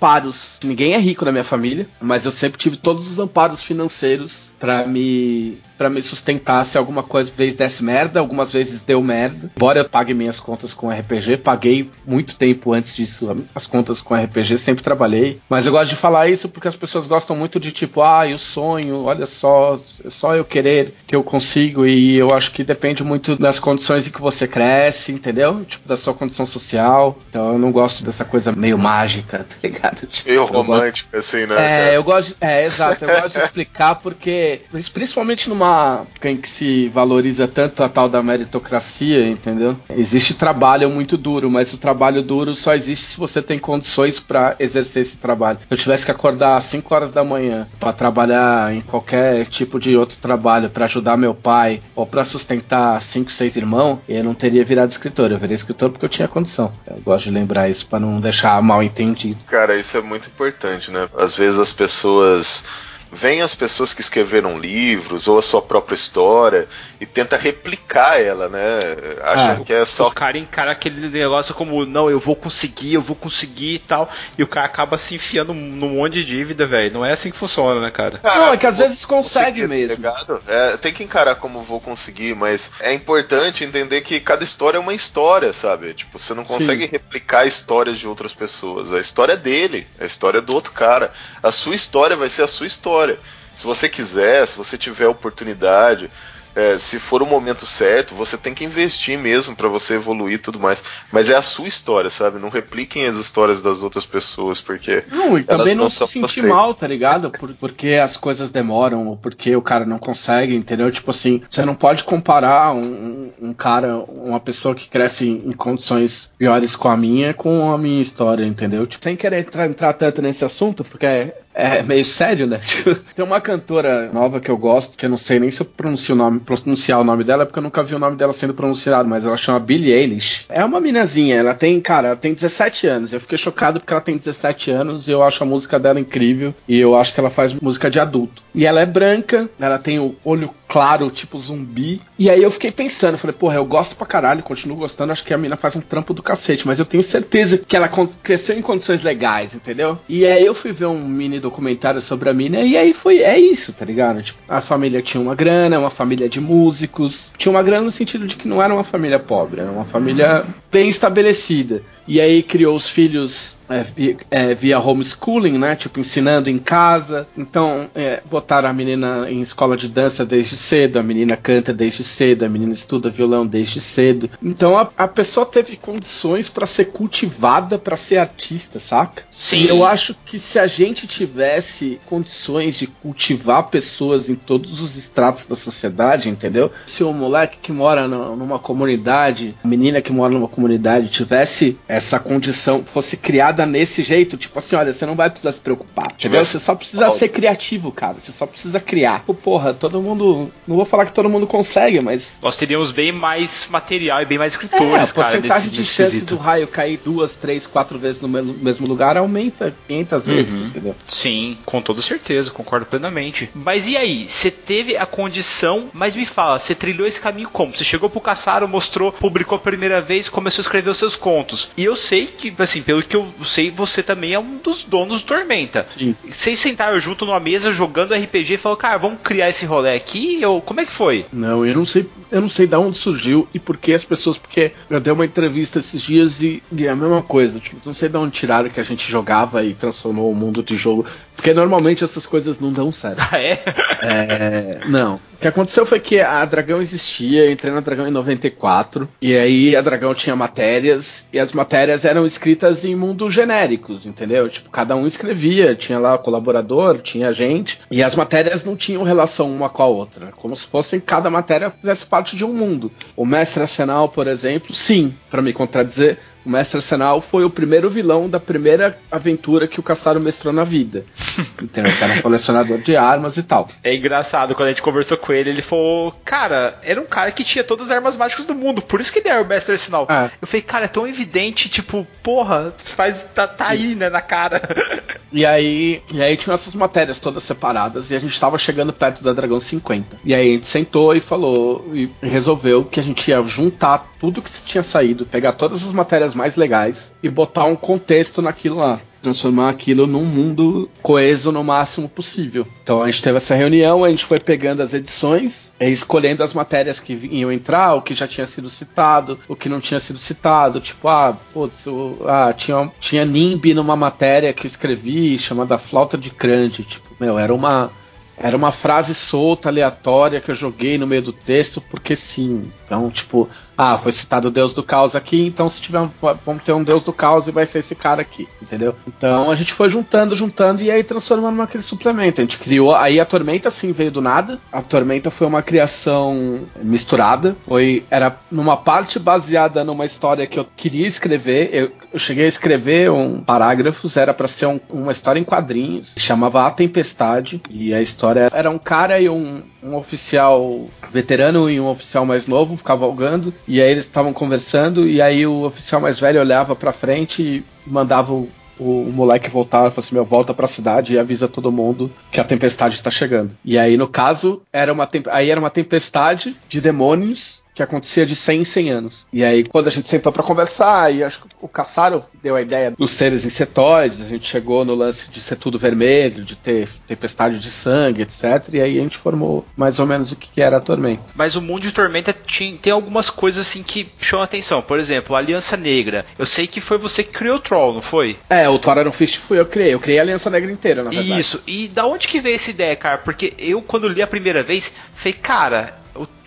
Ninguém é rico na minha família, mas eu sempre tive todos os amparos financeiros para me para me sustentar se alguma coisa vez desse merda, algumas vezes deu merda. Embora eu pague minhas contas com RPG, paguei muito tempo antes disso as contas com RPG, sempre trabalhei. Mas eu gosto de falar isso porque as pessoas gostam muito de tipo, ah, o sonho, olha só, é só eu querer que eu consigo e eu acho que depende muito das condições em que você cresce, entendeu? Tipo da sua condição social. Então eu não gosto dessa coisa meio mágica, tá ligado? Tipo, Meio eu gosto- assim, né? é, cara? eu gosto. de- É, exato. Eu gosto de explicar porque, principalmente numa época em que se valoriza tanto a tal da meritocracia, entendeu? Existe trabalho muito duro, mas o trabalho duro só existe se você tem condições pra exercer esse trabalho. Se eu tivesse que acordar às 5 horas da manhã pra trabalhar em qualquer tipo de outro trabalho pra ajudar meu pai ou pra sustentar cinco, seis irmãos, eu não teria virado escritor. Eu virei escritor porque eu tinha condição. Eu gosto de lembrar isso pra não deixar mal entendido. Cara, isso é muito importante, né? Às vezes as pessoas. Vêm as pessoas que escreveram livros ou a sua própria história e tenta replicar ela, né? Acham Ah, que é só O cara encara aquele negócio como, não, eu vou conseguir, eu vou conseguir e tal. E o cara acaba se enfiando num monte de dívida, velho. Não é assim que funciona, né, cara? Não, é que às vezes consegue mesmo. tá ligado? É, tem que encarar como vou conseguir, mas é importante entender que cada história é uma história, sabe? Tipo, você não consegue replicar histórias de outras pessoas. A história é dele, a história é do outro cara. A sua história vai ser a sua história. Se você quiser, se você tiver oportunidade, é, se for o momento certo, você tem que investir mesmo pra você evoluir e tudo mais. Mas é a sua história, sabe? Não repliquem as histórias das outras pessoas, porque Não, e também não não, se sentir você. mal, tá ligado? Por, porque as coisas demoram, ou porque o cara não consegue, entendeu? Tipo assim, você não pode comparar um, um- um cara, uma pessoa que cresce em, em condições piores com a minha com a minha história, entendeu? Tipo, sem querer entrar, entrar tanto nesse assunto, porque é, é meio sério, né? Tipo, tem uma cantora nova que eu gosto, que eu não sei nem se eu pronuncio o nome, pronunciar o nome dela, porque eu nunca vi o nome dela sendo pronunciado, mas ela chama Billie Eilish. É uma minazinha, ela tem, cara, ela tem 17 anos. Eu fiquei chocado porque ela tem 17 anos e eu acho a música dela incrível e eu acho que ela faz música de adulto. E ela é branca, ela tem o olho claro, tipo zumbi. E aí eu fiquei pensando, falei, porra, eu gosto pra caralho, continuo gostando, acho que a mina faz um trampo do cacete, mas eu tenho certeza que ela cresceu em condições legais, entendeu? E aí eu fui ver um mini documentário sobre a mina e aí foi, é isso, tá ligado? Tipo, a família tinha uma grana, uma família de músicos, tinha uma grana no sentido de que não era uma família pobre, era uma família bem estabelecida. E aí criou os filhos é, vi- é, via homeschooling, né? Tipo, ensinando em casa. Então, é, botaram a menina em escola de dança desde cedo, a menina canta desde cedo, a menina estuda violão desde cedo. Então, a, a pessoa teve condições pra ser cultivada pra ser artista, saca? Sim. E eu acho que se a gente tivesse condições de cultivar pessoas em todos os estratos da sociedade, entendeu? Se o moleque que mora no- numa comunidade, a menina que mora numa comunidade tivesse essa condição, fosse criada criada nesse jeito, tipo assim, olha, você não vai precisar se preocupar. Entendeu? Você só precisa ser criativo, cara. Você só precisa criar. Pô, porra, todo mundo. Não vou falar que todo mundo consegue, mas. Nós teríamos bem mais material e bem mais É, a escritores, cara, porcentagem nesse, de chance quesito. do raio cair duas, três, quatro vezes no mesmo mesmo lugar aumenta 500 vezes, Uhum. entendeu? Sim, com toda certeza, concordo plenamente. Mas e aí? Você teve a condição, mas me fala, você trilhou esse caminho como? Você chegou pro Caçaro, mostrou, publicou a primeira vez, começou a escrever os seus contos. E eu sei que, assim, pelo que eu sei, você também é um dos donos do Tormenta. Sim. Vocês sentaram junto numa mesa jogando RPG e falaram, cara, vamos criar esse rolê aqui? Eu, como é que foi? Não, eu não sei, eu não sei de onde surgiu e por que as pessoas, porque eu dei uma entrevista esses dias e, e é a mesma coisa, tipo, não sei de onde tiraram que a gente jogava e transformou o mundo de jogo, porque normalmente essas coisas não dão certo. Ah, é? É, não. O que aconteceu foi que a Dragão existia, entrei na Dragão em 94, e aí a Dragão tinha matérias, e as matérias eram escritas em mundos genéricos, entendeu? Tipo, cada um escrevia, tinha lá colaborador, tinha gente, e as matérias não tinham relação uma com a outra, como se fosse cada matéria fizesse parte de um mundo. O Mestre Arsenal, por exemplo, sim, para me contradizer, o Mestre Arsenal foi o primeiro vilão da primeira aventura que o Caçaro mestrou na vida. Entendeu? Que era um colecionador de armas e tal. É engraçado, quando a gente conversou com ele, ele falou, cara, era um cara que tinha todas as armas mágicas do mundo, por isso que ele era o mestre arsenal. É. Eu falei, cara, é tão evidente, tipo, porra, faz, tá, tá aí, né, na cara. E aí, e aí tinham essas matérias todas separadas e a gente tava chegando perto da Dragão 50. E aí a gente sentou e falou e resolveu que a gente ia juntar tudo que tinha saído, pegar todas as matérias mais legais e botar um contexto naquilo lá. Transformar aquilo num mundo coeso no máximo possível. Então a gente teve essa reunião, a gente foi pegando as edições escolhendo as matérias que iam entrar, o que já tinha sido citado, o que não tinha sido citado. Tipo, ah, putz, o- ah, tinha, tinha NIMBY numa matéria que eu escrevi chamada Flauta de Crande. Tipo, meu, era uma. Era uma frase solta, aleatória, que eu joguei no meio do texto, porque sim. Então, tipo, ah, foi citado o Deus do Caos aqui, então se tiver um, vamos ter um Deus do Caos e vai ser esse cara aqui, entendeu? Então a gente foi juntando, juntando e aí transformando naquele suplemento. A gente criou, aí a Tormenta sim veio do nada. A Tormenta foi uma criação misturada, foi era numa parte baseada numa história que eu queria escrever. Eu, eu cheguei a escrever um parágrafos, era para ser um- uma história em quadrinhos, chamava A Tempestade e a história era um cara e um, um oficial veterano e um oficial mais novo cavalgando e aí eles estavam conversando e aí o oficial mais velho olhava pra frente e mandava o, o, o moleque voltar, falou assim, meu, volta pra cidade e avisa todo mundo que a tempestade tá chegando. E aí, no caso, era uma, aí era uma tempestade de demônios que acontecia de 100 em 100 anos. E aí, quando a gente sentou pra conversar, e acho que o Caçaro deu a ideia dos seres insetoides, a gente chegou no lance de ser tudo vermelho, de ter tempestade de sangue, etc. E aí a gente formou mais ou menos o que era a tormenta. Mas o mundo de Tormenta tinha- tem algumas coisas assim que chamam a atenção. Por exemplo, a Aliança Negra. Eu sei que foi você que criou o Troll, não foi? É, o Thor Iron Fist fui eu que criei. Eu criei a Aliança Negra inteira, na verdade. Isso. E da onde que veio essa ideia, cara? Porque eu, quando li a primeira vez, falei, cara,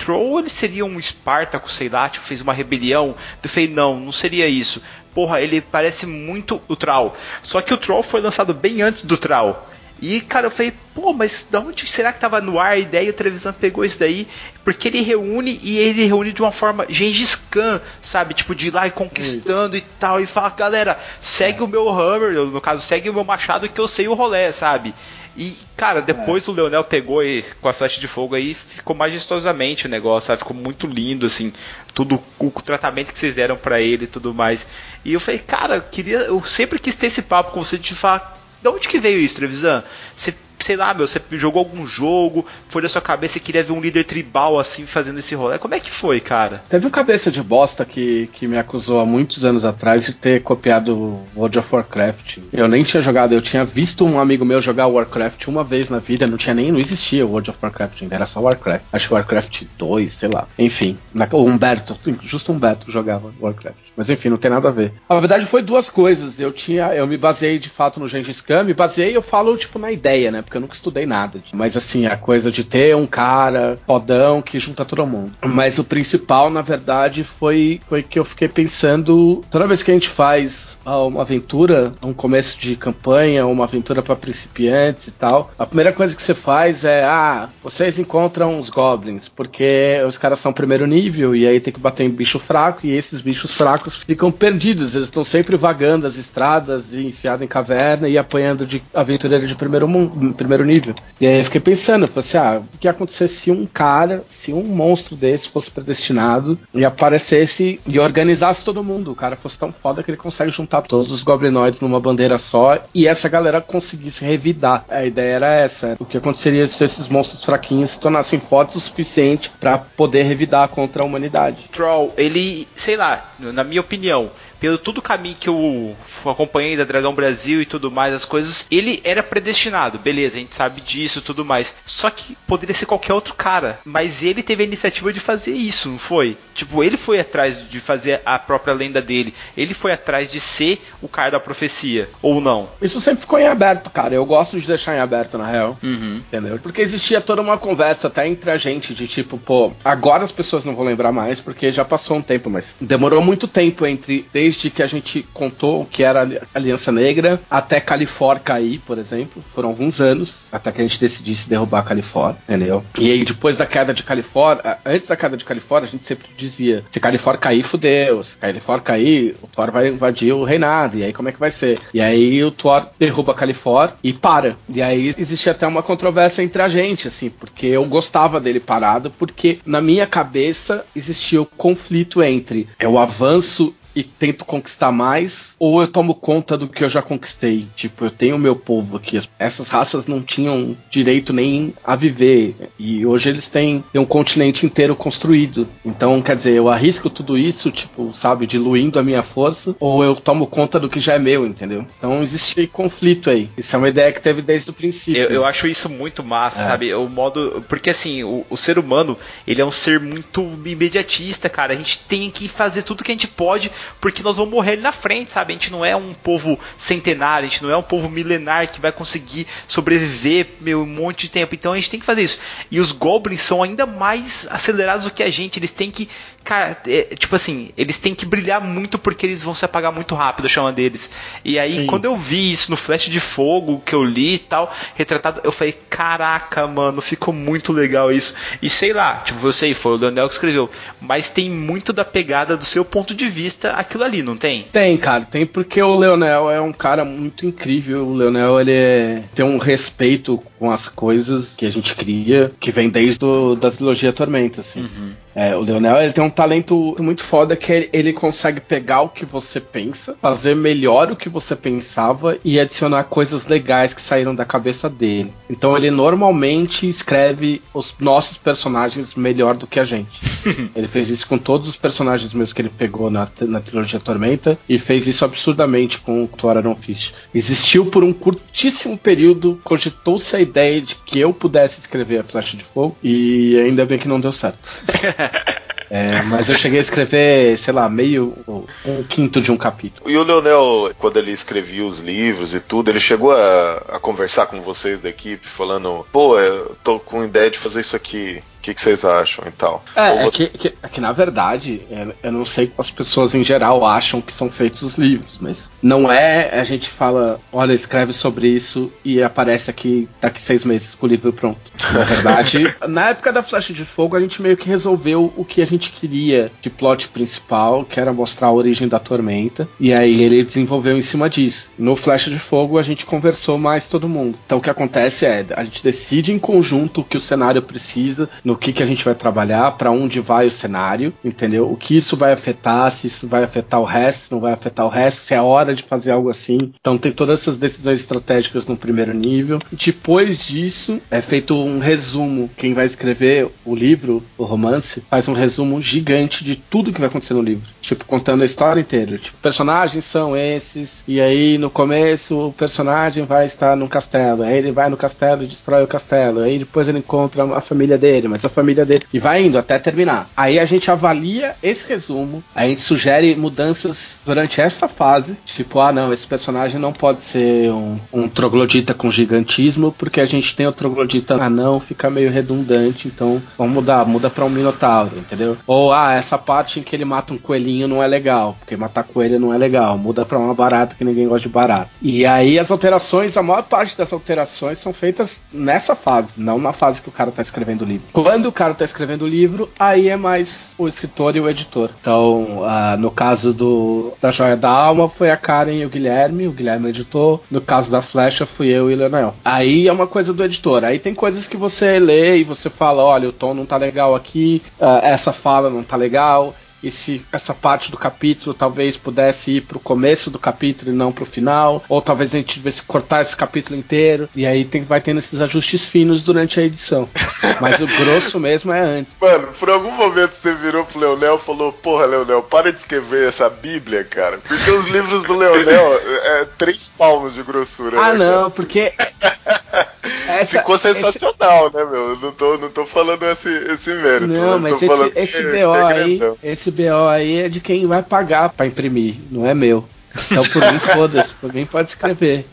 Troll ele seria um Espartaco, sei lá, tipo, fez uma rebelião. Eu falei, não, não seria isso. Porra, ele parece muito o Troll. Só que o Troll foi lançado bem antes do Troll. E, cara, eu falei, pô, mas da onde será que tava no ar a ideia e o televisão pegou isso daí? Porque ele reúne e ele reúne de uma forma Gengis Khan, sabe? Tipo, de ir lá e conquistando e tal. E fala, galera, segue o meu Hammer, no caso, segue o meu machado que eu sei o rolê, sabe? E, cara, depois o Leonel pegou e, com a flecha de fogo aí, ficou majestosamente o negócio, sabe? Ficou muito lindo, assim, tudo, o, tratamento que vocês deram pra ele e tudo mais. E eu falei, cara, eu queria, eu sempre quis ter esse papo com você de falar, de onde que veio isso, Trevisan? Você, sei lá, meu, você jogou algum jogo, foi da sua cabeça e queria ver um líder tribal assim fazendo esse rolê. Como é que foi, cara? Teve um cabeça de bosta que, que me acusou há muitos anos atrás de ter copiado World of Warcraft. Eu nem tinha jogado, eu tinha visto um amigo meu jogar Warcraft uma vez na vida, não tinha nem, não existia World of Warcraft ainda, era só Warcraft. Acho que Warcraft 2, sei lá. Enfim, na, o Humberto, justo Humberto jogava Warcraft. Mas enfim, não tem nada a ver. A verdade foi duas coisas. Eu tinha, eu me baseei de fato no Gengis Khan, me baseei, eu falo tipo na ideia, né? Porque eu nunca estudei nada. Mas assim, a coisa de ter um cara fodão que junta todo mundo. Mas o principal, na verdade, foi, foi que eu fiquei pensando. Toda vez que a gente faz ah, uma aventura, um começo de campanha, uma aventura para principiantes e tal, a primeira coisa que você faz é: ah, vocês encontram os goblins, porque os caras são primeiro nível e aí tem que bater em bicho fraco e esses bichos fracos ficam perdidos, eles estão sempre vagando as estradas e enfiados em caverna e apanhando de aventureiro de primeiro, mundo, primeiro nível. E aí eu fiquei pensando, falei assim, ah, o que ia acontecer se um cara, se um monstro desse fosse predestinado e aparecesse e organizasse todo mundo? O cara fosse tão foda que ele consegue juntar todos os goblinoides numa bandeira só e essa galera conseguisse revidar. A ideia era essa. O que aconteceria se esses monstros fraquinhos se tornassem fortes o suficiente para poder revidar contra a humanidade? Troll, ele, sei lá, na minha opinião, pelo todo o caminho que eu acompanhei da Dragão Brasil e tudo mais, as coisas, ele era predestinado, beleza, a gente sabe disso tudo mais. Só que poderia ser qualquer outro cara, mas ele teve a iniciativa de fazer isso, não foi? Tipo, ele foi atrás de fazer a própria lenda dele, ele foi atrás de ser o cara da profecia, ou não? Isso sempre ficou em aberto, cara. Eu gosto de deixar em aberto, na real. Uhum. Entendeu? Porque existia toda uma conversa até entre a gente de tipo, pô, agora as pessoas não vão lembrar mais porque já passou um tempo, mas demorou muito tempo entre desde que a gente contou que era Aliança Negra até Califórnia cair, por exemplo. Foram alguns anos até que a gente decidisse derrubar a Califórnia, entendeu? E aí depois da queda de Califórnia, antes da queda de Califórnia, a gente sempre dizia: se Califórnia cair, fudeu. Se Califórnia cair, o Thor vai invadir o reinado. E aí como é que vai ser? E aí o Thor derruba a Califórnia e para. E aí existe até uma controvérsia entre a gente, assim, porque eu gostava dele parado, porque na minha cabeça existia o conflito entre é o avanço e tento conquistar mais, ou eu tomo conta do que eu já conquistei. Tipo, eu tenho o meu povo aqui. Essas raças não tinham direito nem a viver. E hoje eles têm, um continente inteiro construído. Então, quer dizer, eu arrisco tudo isso, tipo, sabe, diluindo a minha força, ou eu tomo conta do que já é meu, entendeu? Então existe conflito aí. Isso é uma ideia que teve desde o princípio. Eu, eu acho isso muito massa, É. sabe? O modo. Porque assim, o, o ser humano, ele é um ser muito imediatista, cara. A gente tem que fazer tudo que a gente pode, porque nós vamos morrer ali na frente, sabe? A gente não é um povo centenário, a gente não é um povo milenar que vai conseguir sobreviver meu, um monte de tempo. Então a gente tem que fazer isso. E os goblins são ainda mais acelerados do que a gente. Eles têm que. Cara, é, tipo assim, eles têm que brilhar muito porque eles vão se apagar muito rápido, chama deles. E aí, Sim. quando eu vi isso no Flash de Fogo que eu li e tal, retratado, eu falei, caraca, mano, ficou muito legal isso. E sei lá, tipo, eu sei, foi o Leonel que escreveu, mas tem muito da pegada do seu ponto de vista aquilo ali, não tem? Tem, cara, tem porque o Leonel é um cara muito incrível. O Leonel ele é- tem um respeito com as coisas que a gente cria, que vem desde da trilogia Tormenta, assim. É, o Leonel ele tem um talento muito foda que ele, consegue pegar o que você pensa, fazer melhor o que você pensava e adicionar coisas legais que saíram da cabeça dele. Então ele normalmente escreve os nossos personagens melhor do que a gente. ele fez isso com todos os personagens meus que ele pegou na, na trilogia Tormenta e fez isso absurdamente com o Thor Iron Fist. Existiu por um curtíssimo período, cogitou-se a ideia de que eu pudesse escrever a Flecha de Fogo e ainda bem que não deu certo. É, mas eu cheguei a escrever, sei lá, meio um quinto de um capítulo. E o Leonel, quando ele escrevia os livros e tudo, ele chegou a, a conversar com vocês da equipe, falando: pô, eu tô com ideia de fazer isso aqui. O que, que vocês acham e tal? Ou É, é que, que- é que, na verdade, é, eu não sei as pessoas em geral acham que são feitos os livros, mas não é a gente fala, olha, escreve sobre isso e aparece aqui daqui seis meses com o livro pronto. Na verdade, na época da Flecha de Fogo, a gente meio que resolveu o que a gente queria de plot principal, que era mostrar a origem da tormenta, e aí ele desenvolveu em cima disso. No Flecha de Fogo, a gente conversou mais todo mundo. Então o que acontece é, a gente decide em conjunto o que o cenário precisa, no que, que a gente vai trabalhar, para onde vai o cenário, entendeu? O que isso vai afetar, se isso vai afetar o resto, se não vai afetar o resto, se é hora de fazer algo assim. Então tem todas essas decisões estratégicas no primeiro nível. Depois disso, é feito um resumo. Quem vai escrever o livro, o romance, faz um resumo gigante de tudo que vai acontecer no livro. Tipo, contando a história inteira. Tipo, personagens são esses, e aí no começo o personagem vai estar num castelo. Aí ele vai no castelo e destrói o castelo. Aí depois ele encontra a família dele, mas a família dele. E vai indo até terminar. Aí a gente avalia esse resumo, a gente sugere mudanças durante essa fase. Tipo, ah não, esse personagem não pode ser um, um troglodita com gigantismo, porque a gente tem o troglodita anão, fica meio redundante, então vamos mudar, muda pra um minotauro, entendeu? Ou, ah, essa parte em que ele mata um coelhinho não é legal, porque matar coelho não é legal, muda pra uma barata que ninguém gosta de barato. E aí as alterações, a maior parte das alterações são feitas nessa fase, não na fase que o cara tá escrevendo o livro. Quando o cara tá escrevendo o livro, aí é mais o escritor e o editor. Então, ah, no caso do da Joia da Alma, foi a Karen e o Guilherme, o Guilherme editou. No caso da Flecha, fui eu e o Leonel. Aí é uma coisa do editor. Aí tem coisas que você lê e você fala, olha, o tom não tá legal aqui, ah, essa fala não tá legal. E se essa parte do capítulo talvez pudesse ir pro começo do capítulo e não pro final, ou talvez a gente tivesse que cortar esse capítulo inteiro, e aí tem, vai tendo esses ajustes finos durante a edição. Mas o grosso mesmo é antes. Mano, por algum momento você virou pro Leonel e falou: Porra, Leonel, para de escrever essa Bíblia, cara. Porque os livros do Leonel é três palmos de grossura. Ah, né, não, porque. essa- Ficou sensacional, né, meu? Eu não tô, não tô falando esse, esse mérito. Não, mas tô esse, esse BO é aí, grandão. esse BO aí é de quem vai pagar pra imprimir, não é meu. Então por mim foda-se, por mim pode escrever.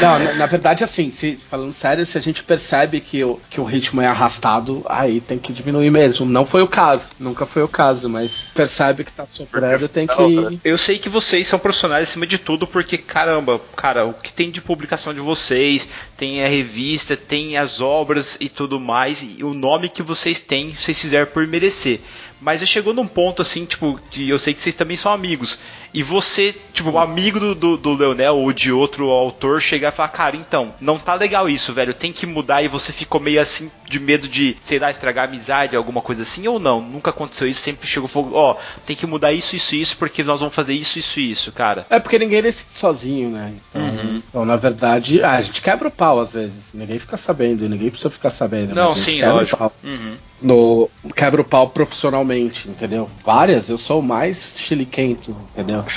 Não, na, na verdade, assim, se, falando sério, se a gente percebe que o, que o ritmo é arrastado, aí tem que diminuir mesmo. Não foi o caso, nunca foi o caso, mas percebe que tá sobrando, tem que. Eu sei que vocês são profissionais acima de tudo, porque caramba, cara, o que tem de publicação de vocês, tem a revista, tem as obras e tudo mais, e o nome que vocês têm, vocês fizeram por merecer. Mas eu chegou num ponto assim, tipo, que eu sei que vocês também são amigos. E você, tipo, um amigo do, do, do Leonel ou de outro autor chegar e falar, cara, então, não tá legal isso, velho, tem que mudar e você ficou meio assim de medo de, sei lá, estragar a amizade, alguma coisa assim, ou não? Nunca aconteceu isso, sempre chegou falou, ó, tem que mudar isso, isso, isso, porque nós vamos fazer isso, isso, isso, cara. É porque ninguém decide sozinho, né? Então, então, na verdade, ah, a gente quebra o pau às vezes. Ninguém fica sabendo, ninguém precisa ficar sabendo. Não, mas a gente sim, quebra o lógico. pau. Uhum. No quebra o pau profissionalmente, entendeu? Várias, eu sou o mais chiliquento, entendeu?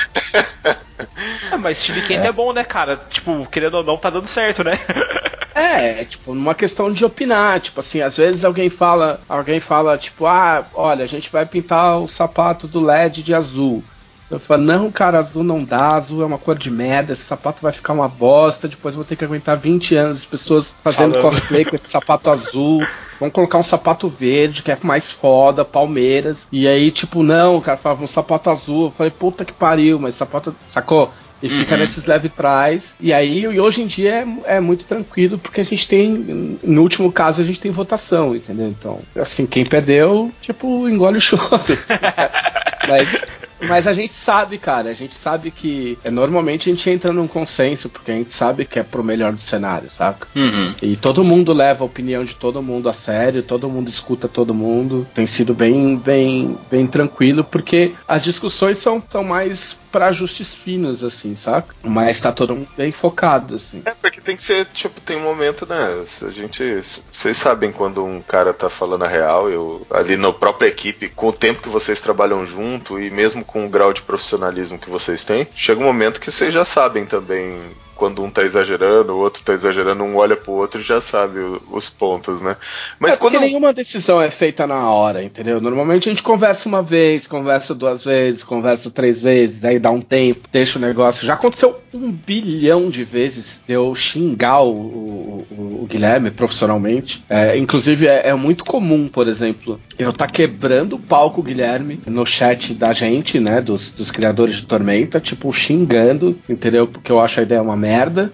Ah, mas chili quente é. bom, né, cara? Tipo, querendo ou não, tá dando certo, né? É, tipo, numa questão de opinar, tipo assim, às vezes alguém fala, alguém fala, tipo, ah, olha, a gente vai pintar o sapato do LED de azul. Eu falo, não, cara, azul não dá, azul é uma cor de merda, esse sapato vai ficar uma bosta, depois vou ter que aguentar 20 anos de pessoas fazendo Falando. cosplay com esse sapato azul. Vamos colocar um sapato verde, que é mais foda, Palmeiras. E aí, tipo, não, o cara falava um sapato azul. Eu falei, puta que pariu, mas sapato. Sacou? E fica Uhum. nesses leve trás. E aí, e hoje em dia é, é muito tranquilo, porque a gente tem. No último caso, a gente tem votação, entendeu? Então, assim, quem perdeu, tipo, engole o choro. mas, mas a gente sabe, cara, a gente sabe que. é, normalmente a gente entra num consenso, porque a gente sabe que é pro melhor do cenário, saca? Uhum. E todo mundo leva a opinião de todo mundo a sério, todo mundo escuta todo mundo. Tem sido bem, bem, bem tranquilo, porque as discussões são, são mais para ajustes finos, assim, saca? Mas tá todo mundo bem focado, assim. É, porque tem que ser, tipo, tem um momento, né? Se A gente. Vocês sabem quando um cara tá falando a real, eu ali na própria equipe, com o tempo que vocês trabalham junto e mesmo com o grau de profissionalismo que vocês têm, chega um momento que vocês já sabem também quando um tá exagerando, o outro tá exagerando, um olha pro outro e já sabe o- os pontos, né? Mas é porque quando. nenhuma decisão é feita na hora, entendeu? Normalmente a gente conversa uma vez, conversa duas vezes, conversa três vezes, aí dá um tempo, deixa o negócio. Já aconteceu um bilhão de vezes de eu xingar o, o- o- o Guilherme profissionalmente. É, inclusive é, é muito comum, por exemplo, eu tá quebrando o palco Guilherme no chat da gente, né? Dos, dos criadores de Tormenta, tipo, xingando, entendeu? Porque eu acho a ideia uma merda.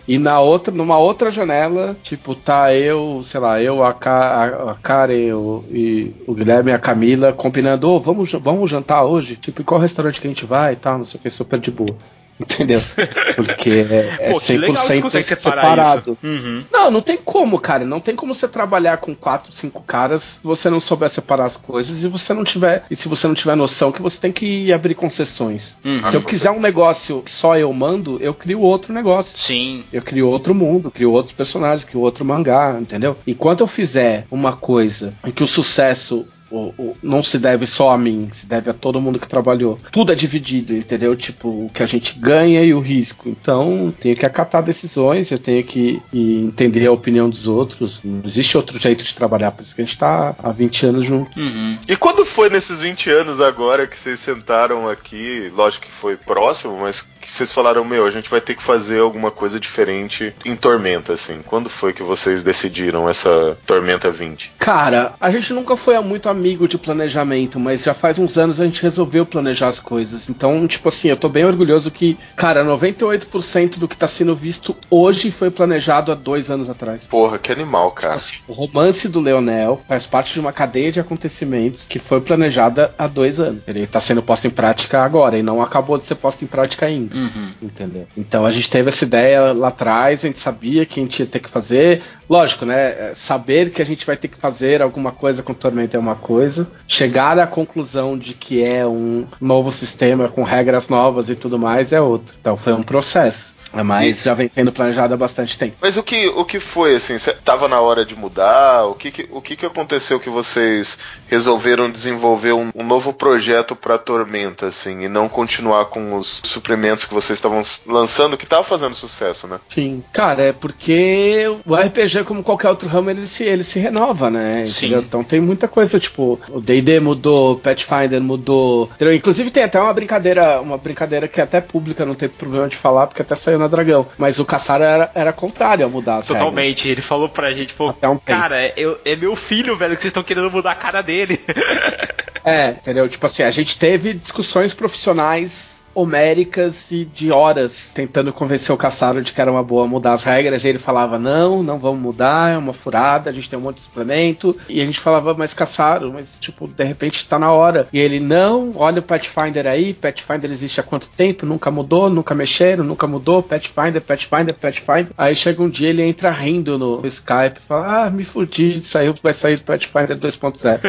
E na outra, numa outra janela, tipo, tá eu, sei lá, eu, a, Ka a, Karen o, e o Guilherme e a Camila combinando, ô, vamos, vamos jantar hoje? Tipo, qual restaurante que a gente vai e tal, não sei o que, super de boa. Entendeu? Porque é, é Pô, que 100% você consegue separar separado. Uhum. Não, não tem como, cara. Não tem como você trabalhar com quatro, cinco caras se você não souber separar as coisas e você não tiver. E se você não tiver noção que você tem que abrir concessões. Uhum. Se eu quiser um negócio que só eu mando, eu crio outro negócio. Sim. Eu crio outro mundo, crio outros personagens, crio outro mangá, entendeu? Enquanto eu fizer uma coisa em que o sucesso o- o- não se deve só a mim, se deve a todo mundo que trabalhou. Tudo é dividido, entendeu? Tipo, o que a gente ganha e o risco. Então, tenho que acatar decisões, eu tenho que entender a opinião dos outros. Não existe outro jeito de trabalhar, por isso que a gente tá há 20 anos junto. Uhum. E quando foi nesses 20 anos agora que vocês sentaram aqui, lógico que foi próximo, mas que vocês falaram, meu, a gente vai ter que fazer alguma coisa diferente em Tormenta, assim. Quando foi que vocês decidiram essa Tormenta 20? Cara, a gente nunca foi muito amigo de planejamento, mas já faz uns anos a gente resolveu planejar as coisas. Então, tipo assim, eu tô bem orgulhoso que, cara, 98% do que tá sendo visto hoje foi planejado há dois anos atrás. Porra, que animal, cara. Assim, o romance do Leonel faz parte de uma cadeia de acontecimentos que foi planejada há dois anos. Ele tá sendo posto em prática agora e não acabou de ser posto em prática ainda. Uhum. Entendeu? Então a gente teve essa ideia lá atrás, a gente sabia que a gente ia ter que fazer. Lógico, né? é, Saber que a gente vai ter que fazer alguma coisa com Tormenta é uma coisa. Chegar à conclusão de que é um novo sistema com regras novas e tudo mais é outro. Então foi um processo. Mas já vem sendo planejado há bastante tempo. Mas o que, o que foi, assim? Tava na hora de mudar? O que, que- o que, que aconteceu que vocês resolveram desenvolver um, um novo projeto pra Tormenta, assim, e não continuar com os suprimentos que vocês estavam lançando, que tava fazendo sucesso, né? Sim. Cara, é porque o RPG, como qualquer outro ramo, ele se, ele se renova, né? Sim. Entendeu? Então tem muita coisa, tipo, o D&D mudou, o Pathfinder mudou. entendeu? Inclusive tem até uma brincadeira, uma brincadeira que é até pública, não tem problema de falar, porque até saiu na Dragão. Mas o Caçaro era, era contrário a mudar. Totalmente. Ele falou pra gente, pô, um cara, eu- é meu filho, velho, que vocês estão querendo mudar a cara dele. É, entendeu? Tipo assim, a gente teve discussões profissionais homéricas e de horas tentando convencer o Caçaro de que era uma boa mudar as regras, e ele falava, não, não vamos mudar, é uma furada, a gente tem um monte de suplemento, e a gente falava, mas Caçaro, mas tipo, de repente tá na hora. E ele, não, olha o Pathfinder aí, Pathfinder existe há quanto tempo, nunca mudou, nunca mexeram, nunca mudou, Pathfinder, Pathfinder, Pathfinder. Aí chega um dia ele entra rindo no Skype e fala, ah, me fudi, saiu, vai sair do Pathfinder 2.0.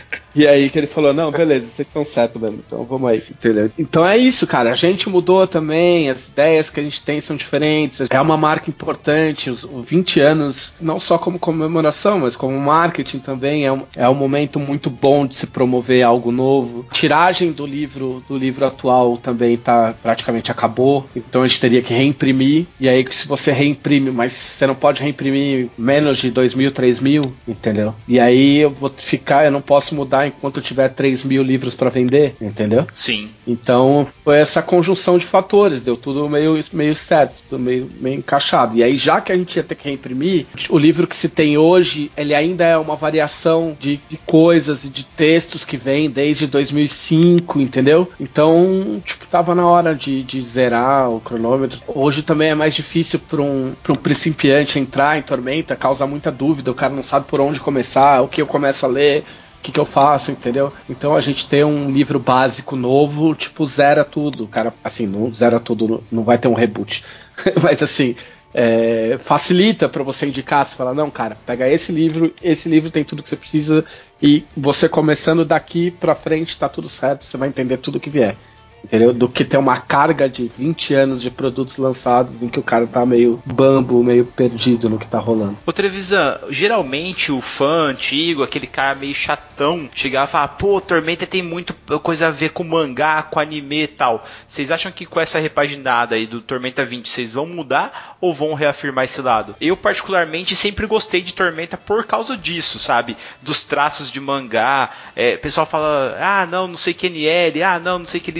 E aí que ele falou, não, beleza, vocês estão certos mesmo, então vamos aí, entendeu? Então é isso, cara, a gente mudou também, as ideias que a gente tem são diferentes, é uma marca importante, os, os 20 anos, não só como comemoração, mas como marketing também, é um, é um momento muito bom de se promover algo novo. Tiragem do livro, do livro atual também tá, praticamente acabou, então a gente teria que reimprimir, e aí se você reimprime, mas você não pode reimprimir menos de 2 mil, 3 mil, entendeu? E aí eu vou ficar, eu não posso mudar enquanto eu tiver 3 mil livros para vender, entendeu? Sim. Então foi essa conjunção de fatores, deu tudo meio, meio certo, tudo meio, meio encaixado. E aí, já que a gente ia ter que reimprimir, o livro que se tem hoje, ele ainda é uma variação de, de coisas e de textos que vem desde 2005, entendeu? Então, tipo, tava na hora de, de zerar o cronômetro. Hoje também é mais difícil para um, um principiante entrar em Tormenta, causa muita dúvida, o cara não sabe por onde começar, o que eu começo a ler o que, que eu faço, entendeu? Então a gente tem um livro básico novo, tipo, zera tudo. Cara, assim, não zera tudo, não vai ter um reboot. Mas assim, é, facilita para você indicar, você fala, não, cara, pega esse livro, esse livro tem tudo que você precisa, e você começando daqui pra frente, tá tudo certo, você vai entender tudo que vier. Entendeu? Do que ter uma carga de 20 anos de produtos lançados em que o cara tá meio bambo, meio perdido no que tá rolando. Ô Trevisan, geralmente o fã antigo, aquele cara meio chatão, chegava e falava, pô, Tormenta tem muito coisa a ver com mangá, com anime e tal. Vocês acham que com essa repaginada aí do Tormenta 20, vocês vão mudar ou vão reafirmar esse lado? Eu, particularmente, sempre gostei de Tormenta por causa disso, sabe? Dos traços de mangá. É, o pessoal fala, ah, não, não sei que NL, ah, não, não sei que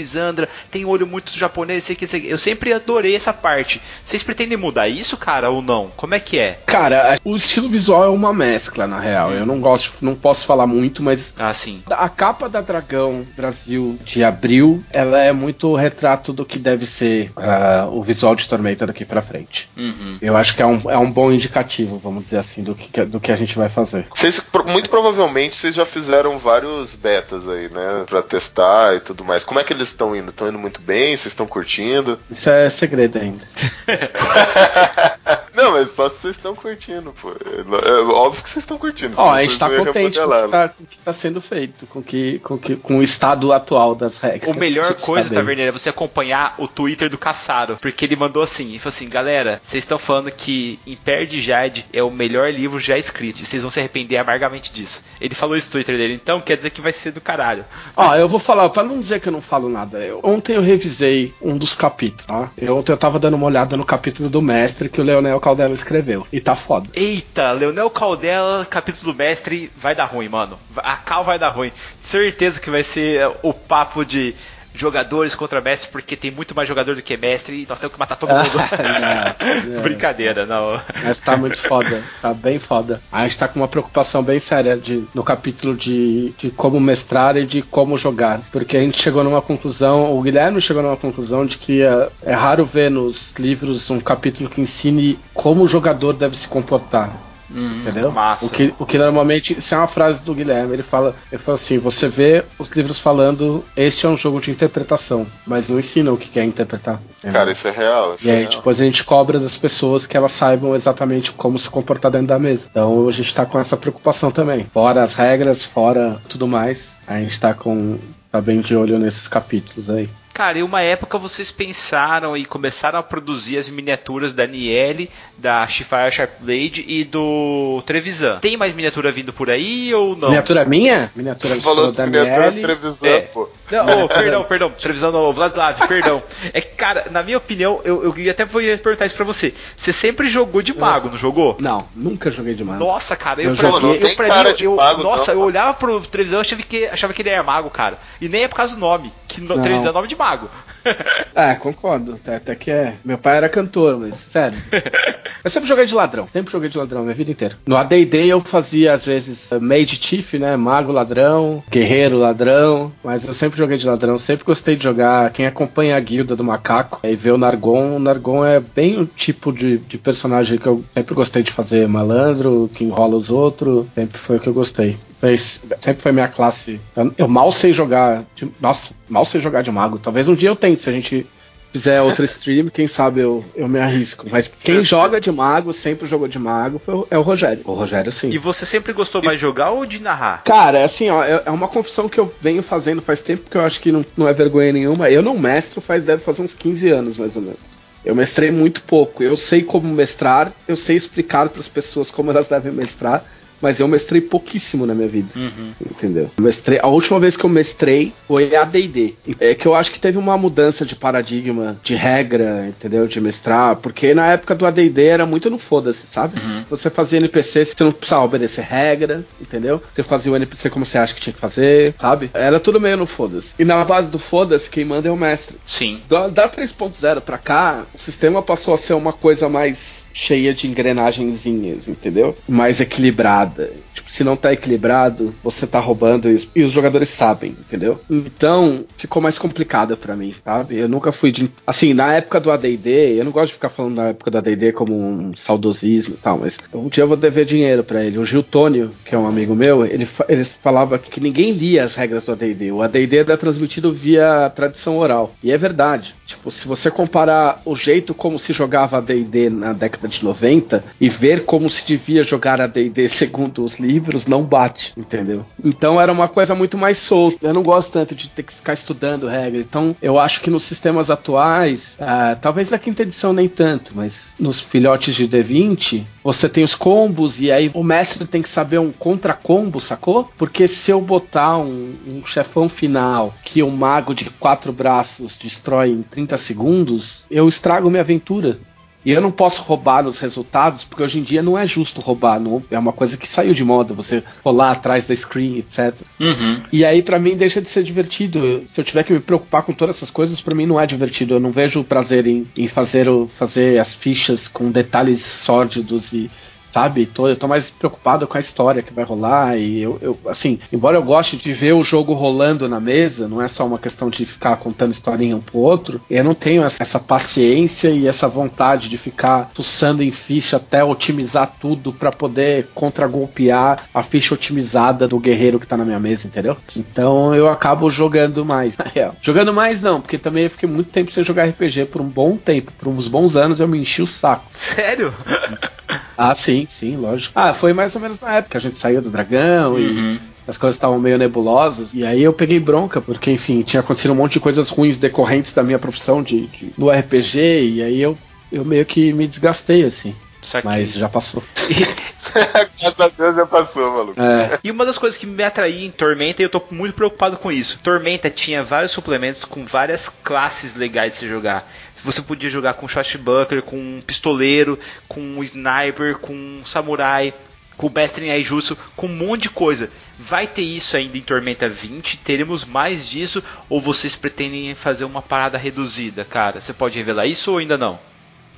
Tem olho muito japonês, sei que sei. Eu sempre adorei essa parte. Vocês pretendem mudar isso, cara, ou não? Como é que é? Cara, o estilo visual é uma mescla, na real. Eu não gosto, não posso falar muito, mas Ah, sim. a capa da Dragão Brasil de abril, ela é muito retrato do que deve ser ah, o visual de Tormenta daqui pra frente. Uhum. Eu acho que é um, é um bom indicativo, vamos dizer assim, do que, do que a gente vai fazer. Vocês, muito provavelmente, vocês já fizeram vários betas aí, né? Pra testar e tudo mais. Como é que eles estão indo? Estão indo muito bem? Vocês estão curtindo? Isso é segredo ainda. Não, mas resposta é vocês estão curtindo, pô. É, é óbvio que vocês estão curtindo. Ó, a gente tá contente com o que tá, que tá sendo feito, com, que, com, que, com o estado atual das regras. O melhor Tipo, coisa, tá bem. Taverneiro, é você acompanhar o Twitter do Caçaro. Porque ele mandou assim, ele falou assim, galera, vocês estão falando que Império de Jade é o melhor livro já escrito. E vocês vão se arrepender amargamente disso. Ele falou isso no Twitter dele, então quer dizer que vai ser do caralho. Ó, eu vou falar, pra não dizer que eu não falo nada, eu- ontem eu revisei um dos capítulos, tá? Eu, ontem eu tava dando uma olhada no capítulo do mestre que o Leonel Caldela escreveu. E tá foda. Eita, Leonel Caldela, capítulo mestre, vai dar ruim, mano. A cal vai dar ruim. Certeza que vai ser é, o papo de jogadores contra mestre, porque tem muito mais jogador do que mestre e nós temos que matar todo mundo. Não, não. Brincadeira, não. Mas tá muito foda, tá bem foda. A gente tá com uma preocupação bem séria de, no capítulo de, de como mestrar e de como jogar. Porque a gente chegou numa conclusão, o Guilherme chegou numa conclusão de que é, é raro ver nos livros um capítulo que ensine como o jogador deve se comportar. Entendeu? massa. O que, o que normalmente. Isso é uma frase do Guilherme. Ele fala, ele fala assim: você vê os livros falando, este é um jogo de interpretação, mas não ensina o que é interpretar. Cara, isso é real. Isso E é aí real. depois a gente cobra das pessoas que elas saibam exatamente como se comportar dentro da mesa. Então a gente tá com essa preocupação também. Fora as regras, fora tudo mais, a gente tá com. tá bem de olho nesses capítulos aí. Cara, e uma época vocês pensaram e começaram a produzir as miniaturas da Niele, da Shifire Sharpblade e do Trevisan. Tem mais miniatura vindo por aí ou não? Miniatura minha? Miniatura Você falou da miniatura Daniele. Trevisan, É. pô. Não, oh, perdão, perdão, Trevisan não, Vladislav, perdão. É que, cara, na minha opinião, eu, eu até vou perguntar isso pra você. Você sempre jogou de mago, não jogou? Não, nunca joguei de mago. Nossa, cara, eu, Eu pra joguei- eu, pra cara mim, de eu, mago, nossa, não, eu olhava pro televisão e achava que, achava que ele era mago, cara. E nem é por causa do nome, que no, televisão é nome de mago. É, concordo. Até, até que é. Meu pai era cantor, mas sério. Eu sempre joguei de ladrão. Sempre joguei de ladrão, minha vida inteira. No AD&D eu fazia, às vezes, eh, Mage Chief, né? Mago ladrão, guerreiro ladrão. Mas eu sempre joguei de ladrão. Sempre gostei de jogar. Quem acompanha a guilda do macaco e vê o Nargon. O Nargon é bem o tipo de, de personagem que eu sempre gostei de fazer. Malandro, que enrola os outros. Sempre foi o que eu gostei. Mas sempre foi minha classe. Eu, eu mal sei jogar. de- nossa, mal sei jogar de mago. Talvez um dia eu se a gente fizer outra stream, quem sabe eu, eu me arrisco. Mas quem joga de mago, sempre jogou de mago, foi o- é o Rogério. O Rogério sim. E você sempre gostou mais de jogar ou de narrar? Cara, é assim, ó, é é uma confissão que eu venho fazendo faz tempo que eu acho que não, não é vergonha nenhuma. Eu não mestro faz, deve fazer uns 15 anos, mais ou menos. Eu mestrei muito pouco. Eu sei como mestrar, eu sei explicar para as pessoas como elas devem mestrar, mas eu mestrei pouquíssimo na minha vida. Entendeu? Eu Mestrei, a última vez que eu mestrei foi AD&D. É que eu acho que teve uma mudança de paradigma, de regra, entendeu? De mestrar, porque na época do AD&D era muito no foda-se, sabe? Você fazia NPC, você não precisava obedecer regra, entendeu? Você fazia o NPC como você acha que tinha que fazer, sabe? Era tudo meio no foda-se. E na base do foda-se, quem manda é o mestre. Sim. Da, da 3.0 pra cá, o sistema passou a ser uma coisa mais cheia de engrenagenzinhas, entendeu? Mais equilibrada. Se não tá equilibrado, você tá roubando isso. E os jogadores sabem, entendeu? Então, ficou mais complicado pra mim, sabe? Eu nunca fui de. Assim, na época do ADD, eu não gosto de ficar falando da época do ADD como um saudosismo e tal, mas um dia eu vou dever dinheiro pra ele. O Gil Tônio, que é um amigo meu, ele, ele falava que ninguém lia as regras do ADD. O ADD era transmitido via tradição oral. E é verdade. Tipo, se você comparar o jeito como se jogava ADD na década de 90 e ver como se devia jogar ADD segundo os livros, não bate, entendeu? Então era uma coisa muito mais solta. Eu não gosto tanto de ter que ficar estudando regra. Então eu acho que nos sistemas atuais, ah, talvez na quinta edição nem tanto, mas nos filhotes de D20, você tem os combos e aí o mestre tem que saber um contra-combo, sacou? Porque se eu botar um, um chefão final que um mago de quatro braços destrói em 30 segundos, eu estrago minha aventura. E eu não posso roubar nos resultados, porque hoje em dia não é justo roubar, não, é uma coisa que saiu de moda, você rolar atrás da screen, etc. Uhum. E aí pra mim deixa de ser divertido. Se eu tiver que me preocupar com todas essas coisas, pra mim não é divertido. Eu não vejo prazer em, em fazer, o, fazer as fichas com detalhes sórdidos e, sabe? Tô, eu tô mais preocupado com a história que vai rolar. E eu, eu, assim, embora eu goste de ver o jogo rolando na mesa, não é só uma questão de ficar contando historinha um pro outro, eu não tenho essa, essa paciência e essa vontade de ficar fuçando em ficha até otimizar tudo para poder contragolpear a ficha otimizada do guerreiro que tá na minha mesa, entendeu? Então eu acabo jogando mais, na real. Jogando mais não, porque também eu fiquei muito tempo sem jogar RPG por um bom tempo, por uns bons anos eu me enchi o saco. Sério? Ah, sim, sim, lógico. Ah, foi mais ou menos na época que a gente saiu do dragão e as coisas estavam meio nebulosas. E aí eu peguei bronca, porque, enfim, tinha acontecido um monte de coisas ruins decorrentes da minha profissão de, de- do RPG, e aí eu, eu meio que me desgastei, assim. Mas já passou. Graças a Deus já passou, maluco. É, E uma das coisas que me atraía em Tormenta, e eu tô muito preocupado com isso. Tormenta tinha vários suplementos com várias classes legais de se jogar. Você podia jogar com Shashbuckler, com um pistoleiro, com um sniper, com um samurai, com o mestre em Aijutsu, com um monte de coisa. Vai ter isso ainda em Tormenta 20? Teremos mais disso? Ou vocês pretendem fazer uma parada reduzida, cara? Você pode revelar isso ou ainda não?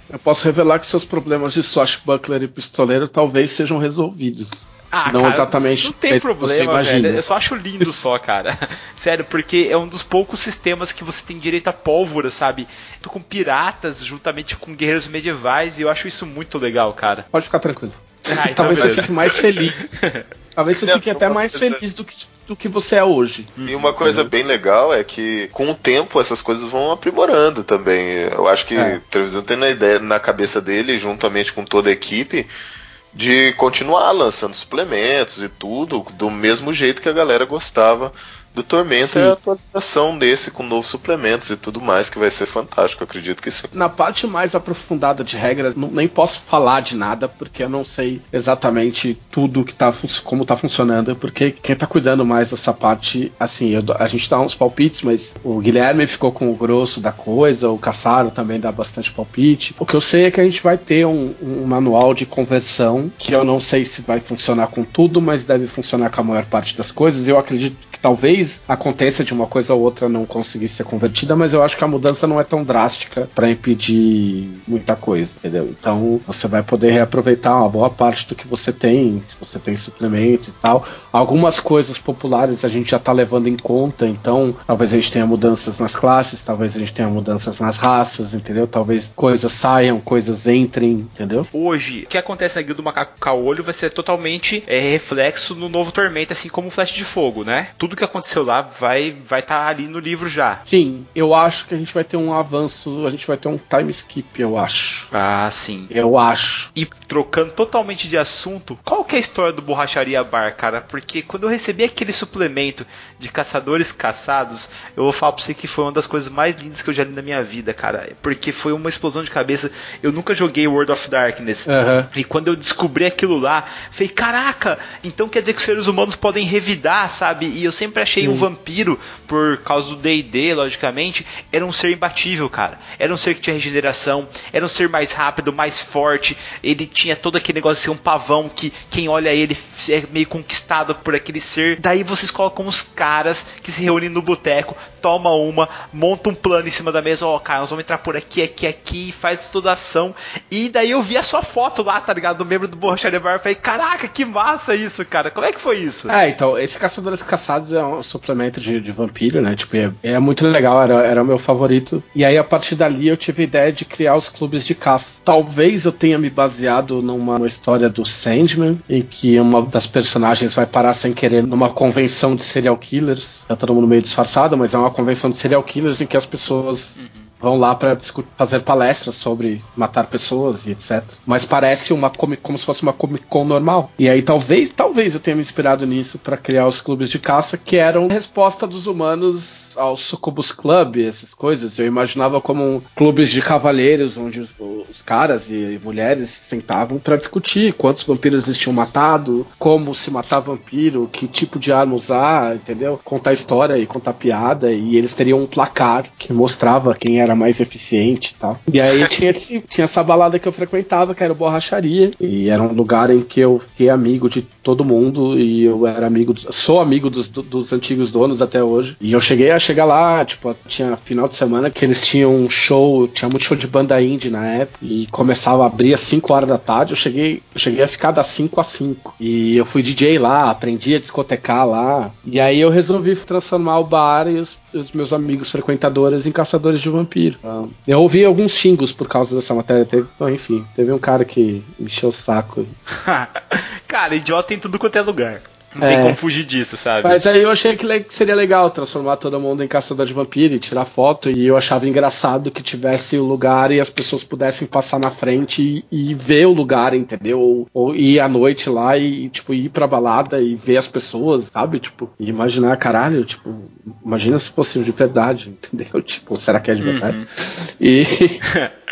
eu posso revelar que seus problemas de swashbuckler e pistoleiro talvez sejam resolvidos. Ah, Não cara, exatamente Não tem você problema, velho. Eu só acho lindo só, cara. Sério, porque é um dos poucos sistemas que você tem direito a pólvora, sabe? Tô com piratas juntamente com guerreiros medievais e eu acho isso muito legal, cara. Pode ficar tranquilo. Ah, então talvez beleza. fique mais feliz. Talvez você Não, fique até mais feliz do que, do que você é hoje. E uma coisa bem legal é que com o tempo essas coisas vão aprimorando também. Eu acho que É. o televisão tem na ideia na cabeça dele, juntamente com toda a equipe, de continuar lançando suplementos e tudo do mesmo jeito que a galera gostava do Tormenta Sim. é a atualização desse com novos suplementos e tudo mais que vai ser fantástico, acredito que sim. Na parte mais aprofundada de regras, não- nem posso falar de nada, porque eu não sei exatamente tudo que tá, como tá funcionando, porque quem tá cuidando mais dessa parte, assim, eu a gente dá uns palpites, mas o Guilherme ficou com o grosso da coisa, o Caçaro também dá bastante palpite. O que eu sei é que a gente vai ter um, um manual de conversão, que eu não sei se vai funcionar com tudo, mas deve funcionar com a maior parte das coisas. Eu acredito que talvez aconteça de uma coisa ou outra não conseguir ser convertida, mas eu acho que a mudança não é tão drástica para impedir muita coisa, entendeu? Então você vai poder reaproveitar uma boa parte do que você tem, se você tem suplementos e tal. Algumas coisas populares a gente já tá levando em conta, então talvez a gente tenha mudanças nas classes, talvez a gente tenha mudanças nas raças, entendeu? Talvez coisas saiam, coisas entrem, entendeu? Hoje, o que acontece na Guilda do Macaco Caolho vai ser totalmente é, reflexo no novo Tormenta, assim como o Flash de Fogo, né? Tudo que aconteceu lá vai estar vai tá ali no livro já. Sim, eu acho que a gente vai ter um avanço, a gente vai ter um time skip, eu acho. Ah, sim. Eu acho. E trocando totalmente de assunto, qual que é a história do Borracharia Bar, cara? Porque quando eu recebi aquele suplemento de caçadores caçados, eu vou falar pra você que foi uma das coisas mais lindas que eu já li na minha vida, cara. Porque foi uma explosão de cabeça. Eu nunca joguei World of Darkness. Aham. E quando eu descobri aquilo lá, falei, caraca, então quer dizer que os seres humanos podem revidar, sabe? E eu sempre achei o vampiro, por causa do D&D, logicamente, era um ser imbatível, cara. Era um ser que tinha regeneração, era um ser mais rápido, mais forte, ele tinha todo aquele negócio de ser um pavão que quem olha ele é meio conquistado por aquele ser. Daí vocês colocam os caras que se reúnem no boteco, toma uma, monta um plano em cima da mesa, ó, cara, nós vamos entrar por aqui, aqui, aqui, faz toda a ação. E daí eu vi a sua foto lá, tá ligado? Do membro do Borracharia Bar, falei, caraca, que massa isso, cara. Como é que foi isso? É, então, esse Caçadores Caçados é um suplemento de, de vampiro, né? Tipo, é, é muito legal, era, era o meu favorito. E aí, a partir dali, eu tive a ideia de criar os clubes de caça. Talvez eu tenha me baseado numa, numa história do Sandman, em que uma das personagens vai parar sem querer numa convenção de serial killers. Tá todo mundo meio disfarçado, mas é uma convenção de serial killers em que as pessoas vão lá para fazer palestras sobre matar pessoas e etc. Mas parece uma comic, como se fosse uma Comic Con normal. E aí talvez, talvez eu tenha me inspirado nisso para criar os clubes de caça que eram resposta dos humanos ao Sucubus Club, essas coisas. Eu imaginava como clubes de cavalheiros onde os, os caras e mulheres sentavam para discutir quantos vampiros eles tinham matado, como se matar vampiro, que tipo de arma usar, entendeu? Contar história e contar piada e eles teriam um placar que mostrava quem era mais eficiente e tal. E aí tinha, esse, tinha essa balada que eu frequentava, que era Borracharia, e era um lugar em que eu fiquei amigo de todo mundo e eu era amigo, sou amigo dos, dos antigos donos até hoje. E eu cheguei a chegar lá, tipo, tinha final de semana que eles tinham um show, tinha muito show de banda indie na época, e começava a abrir às 5 horas da tarde, eu cheguei, eu cheguei a ficar das 5 às 5. E eu fui DJ lá, aprendi a discotecar lá, e aí eu resolvi transformar o bar e os, os meus amigos frequentadores em caçadores de vampiro. Ah, Eu ouvi alguns xingos por causa dessa matéria, teve, enfim, teve um cara que encheu o saco. Cara, idiota em tudo quanto é lugar. Não É. tem como fugir disso, sabe? Mas aí eu achei que seria legal transformar todo mundo em caçador de vampiro e tirar foto. E eu achava engraçado que tivesse o lugar e as pessoas pudessem passar na frente e, e ver o lugar, entendeu? Ou, ou ir à noite lá e, tipo, ir pra balada e ver as pessoas, sabe? Tipo, e imaginar, caralho, tipo, imagina se fosse de verdade, entendeu? Tipo, será que é de verdade? E.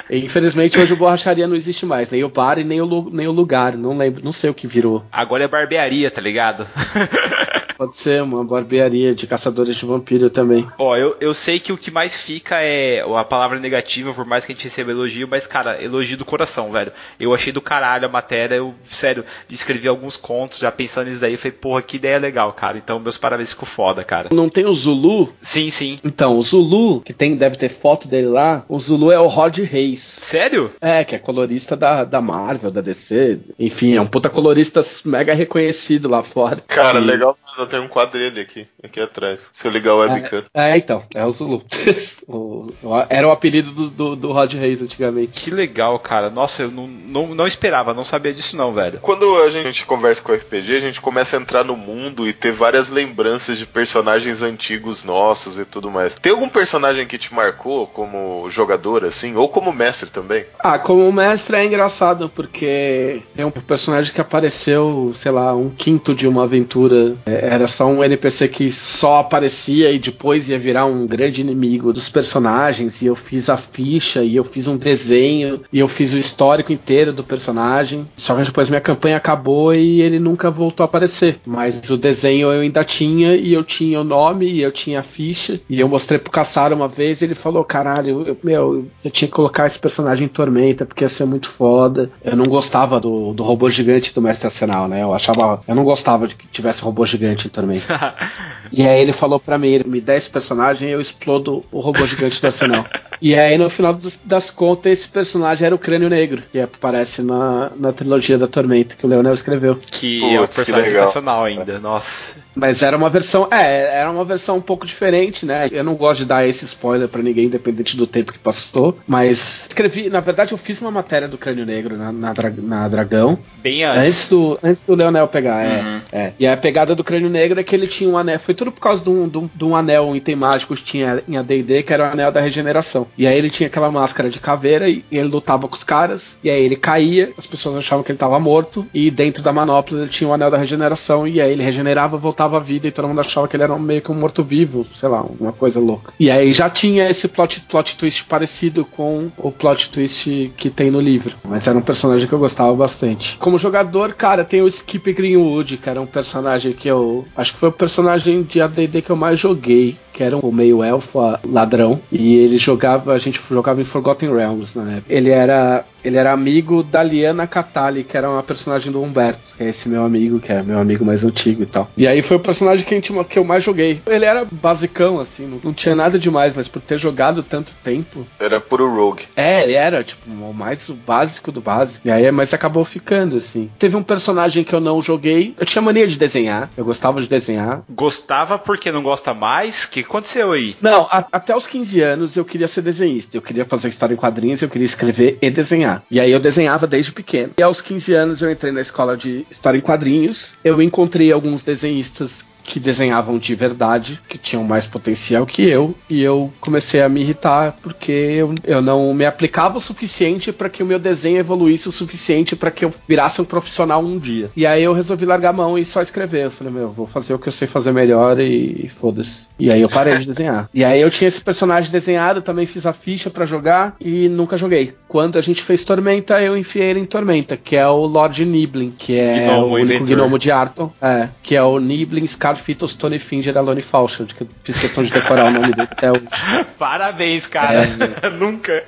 Infelizmente hoje o borracharia não existe mais, nem o bar e nem o, nem o lugar, não lembro, não sei o que virou. Agora é barbearia, tá ligado? Pode ser uma barbearia de caçadores de vampiro também. Ó, eu, eu sei que o que mais fica é a palavra negativa, por mais que a gente receba elogio, mas, cara, elogio do coração, velho. Eu achei do caralho a matéria, eu, sério, escrevi alguns contos já pensando nisso daí, falei, porra, que ideia legal, cara. Então, meus parabéns, ficou foda, cara. Não tem o Zulu? Sim, sim. Então, o Zulu, que tem, deve ter foto dele lá, o Zulu é o Rod Reis. Sério? É, que é colorista da, da Marvel, da DC. Enfim, é um puta colorista mega reconhecido lá fora. Cara, E- legal, mas eu tenho um quadro dele aqui, aqui atrás. Se eu ligar o webcam. É, então, é o Zulu. O- o- era o apelido do, do, do Rod Reis antigamente. Que legal, cara. Nossa, eu não, não, não esperava, não sabia disso não, velho. Quando a gente conversa com o RPG, a gente começa a entrar no mundo e ter várias lembranças de personagens antigos nossos e tudo mais. Tem algum personagem que te marcou como jogador, assim, ou como mestre também? Ah, como mestre é engraçado, porque é um personagem que apareceu, sei lá, um quinto de uma aventura. É, Era só um NPC que só aparecia e depois ia virar um grande inimigo dos personagens. E eu fiz a ficha, e eu fiz um desenho, e eu fiz o histórico inteiro do personagem. Só que depois minha campanha acabou e ele nunca voltou a aparecer. Mas o desenho eu ainda tinha, e eu tinha o nome, e eu tinha a ficha. E eu mostrei pro Caçaro uma vez, e ele falou: caralho, eu, meu, eu tinha que colocar esse personagem em Tormenta, porque ia ser muito foda. Eu não gostava do, do robô gigante do Mestre Arsenal, né? Eu achava. Eu não gostava de que tivesse robô gigante em Tormenta. E aí ele falou pra mim, me dá esse personagem e eu explodo o robô gigante do Arsenal. E aí no final dos- das contas esse personagem era o Crânio Negro, que aparece na, na trilogia da Tormenta, que o Leonel escreveu. Que Putz, é um personagem sensacional ainda, nossa. Mas era uma versão, é, era uma versão um pouco diferente, né? Eu não gosto de dar esse spoiler pra ninguém, independente do tempo que passou. Mas escrevi, na verdade eu fiz uma matéria do Crânio Negro na, na, na Dragão, Bem Antes antes. do, antes do Leonel pegar, é, Uhum. E a pegada do crânio negro é que ele tinha um anel. Foi tudo por causa de um, de um- de um anel, um item mágico que tinha em ADD, que era o anel da regeneração. E aí ele tinha aquela máscara de caveira e, e ele lutava com os caras. E aí ele caía, as pessoas achavam que ele tava morto. E dentro da manopla ele tinha o anel da regeneração. E aí ele regenerava, voltava à vida. E todo mundo achava que ele era meio que um morto-vivo, sei lá, uma coisa louca. E aí já tinha esse plot, plot twist parecido com o plot twist que tem no livro. Mas era um personagem que eu gostava bastante. Como jogador, cara, tem o Skip Greenwood, era um personagem que eu. Acho que foi o personagem de ADD que eu mais joguei. Que era um meio elfa ladrão. E ele jogava. A gente jogava em Forgotten Realms na época. Ele era. Ele era amigo da Liana Catali, que era uma personagem do Humberto, que é esse meu amigo, que é meu amigo mais antigo e tal. E aí foi o personagem que, a gente- que eu mais joguei. Ele era basicão, assim, não, não tinha nada demais, mas por ter jogado tanto tempo, Era puro rogue. é, ele era, tipo, o mais o básico do básico. E aí, mas acabou ficando, assim. Teve um personagem que eu não joguei. Eu tinha mania de desenhar. Eu gostava de desenhar. Gostava porque não gosta mais? O que aconteceu aí? Não, a- até os 15 anos eu queria ser desenhista. Eu queria fazer história em quadrinhos, eu queria escrever e desenhar. E aí eu desenhava desde pequeno. E aos 15 anos eu entrei na escola de história em quadrinhos. Eu encontrei alguns desenhistas que desenhavam de verdade, que tinham mais potencial que eu, e eu comecei a me irritar porque eu, eu não me aplicava o suficiente para que o meu desenho evoluísse o suficiente para que eu virasse um profissional um dia. E aí eu resolvi largar a mão e só escrever. Eu falei, meu, vou fazer o que eu sei fazer melhor e, foda-se. E aí eu parei de desenhar. E aí eu tinha esse personagem desenhado, também fiz a ficha pra jogar e nunca joguei. Quando a gente fez Tormenta, eu enfiei ele em Tormenta, que é o Lord Niblin, que é Gnomo, o único inventor. gnomo de Arton. É, que é o Niblin, Scarfitos, Tony Finger, Alone Falchild, que eu fiz questão de decorar o nome dele até hoje. Parabéns, cara. É. Nunca.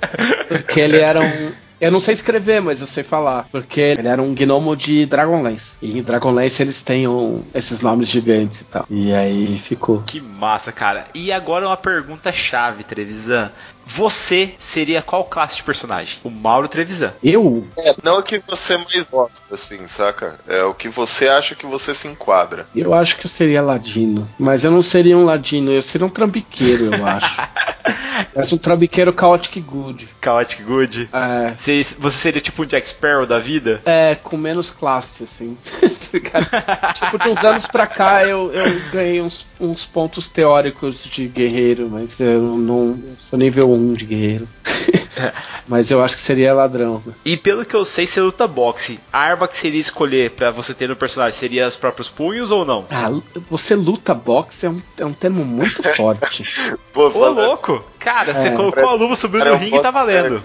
Porque ele era um. Eu não sei escrever, mas eu sei falar. Porque ele era um gnomo de Dragonlance. E em Dragonlance eles têm um- esses nomes gigantes e tal. E aí ficou. Que massa, cara. E agora uma pergunta chave, Trevisan. Você seria qual classe de personagem? O Mauro Trevisan. Eu? É, não o que você mais gosta, assim, saca? É o que você acha que você se enquadra. Eu acho que eu seria ladino. Mas eu não seria um ladino, eu seria um trambiqueiro, eu acho. Mas um trambiqueiro chaotic good. Chaotic Good. É. Você, você seria tipo um Jack Sparrow da vida? É, com menos classe, assim. Tipo, de uns anos pra cá eu, eu ganhei uns, uns pontos teóricos de guerreiro, mas eu não eu sou nível 1 de guerreiro. mas eu acho que seria ladrão. né? E pelo que eu sei, você luta boxe. A arma que seria escolher pra você ter no personagem seria os próprios punhos ou não? Ah, você luta boxe é um, é um termo muito forte. Pô, Ô, louco! Cara, você É. colocou a luva, subiu no ringue e tá valendo.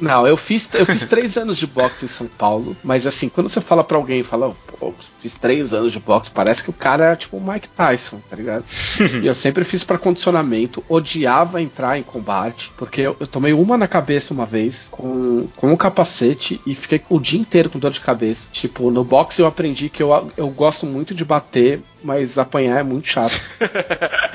Não, eu fiz, eu fiz três anos de boxe em São Paulo, mas assim, quando você fala pra alguém, fala, pô, fiz três anos de boxe, parece que o cara é tipo o Mike Tyson, tá ligado? e eu sempre fiz pra condicionamento, odiava entrar em combate, porque eu, eu tomei uma na cabeça uma vez, com, com um capacete, e fiquei o dia inteiro com dor de cabeça. Tipo, no boxe eu aprendi que eu, eu gosto muito de bater, mas apanhar é muito chato.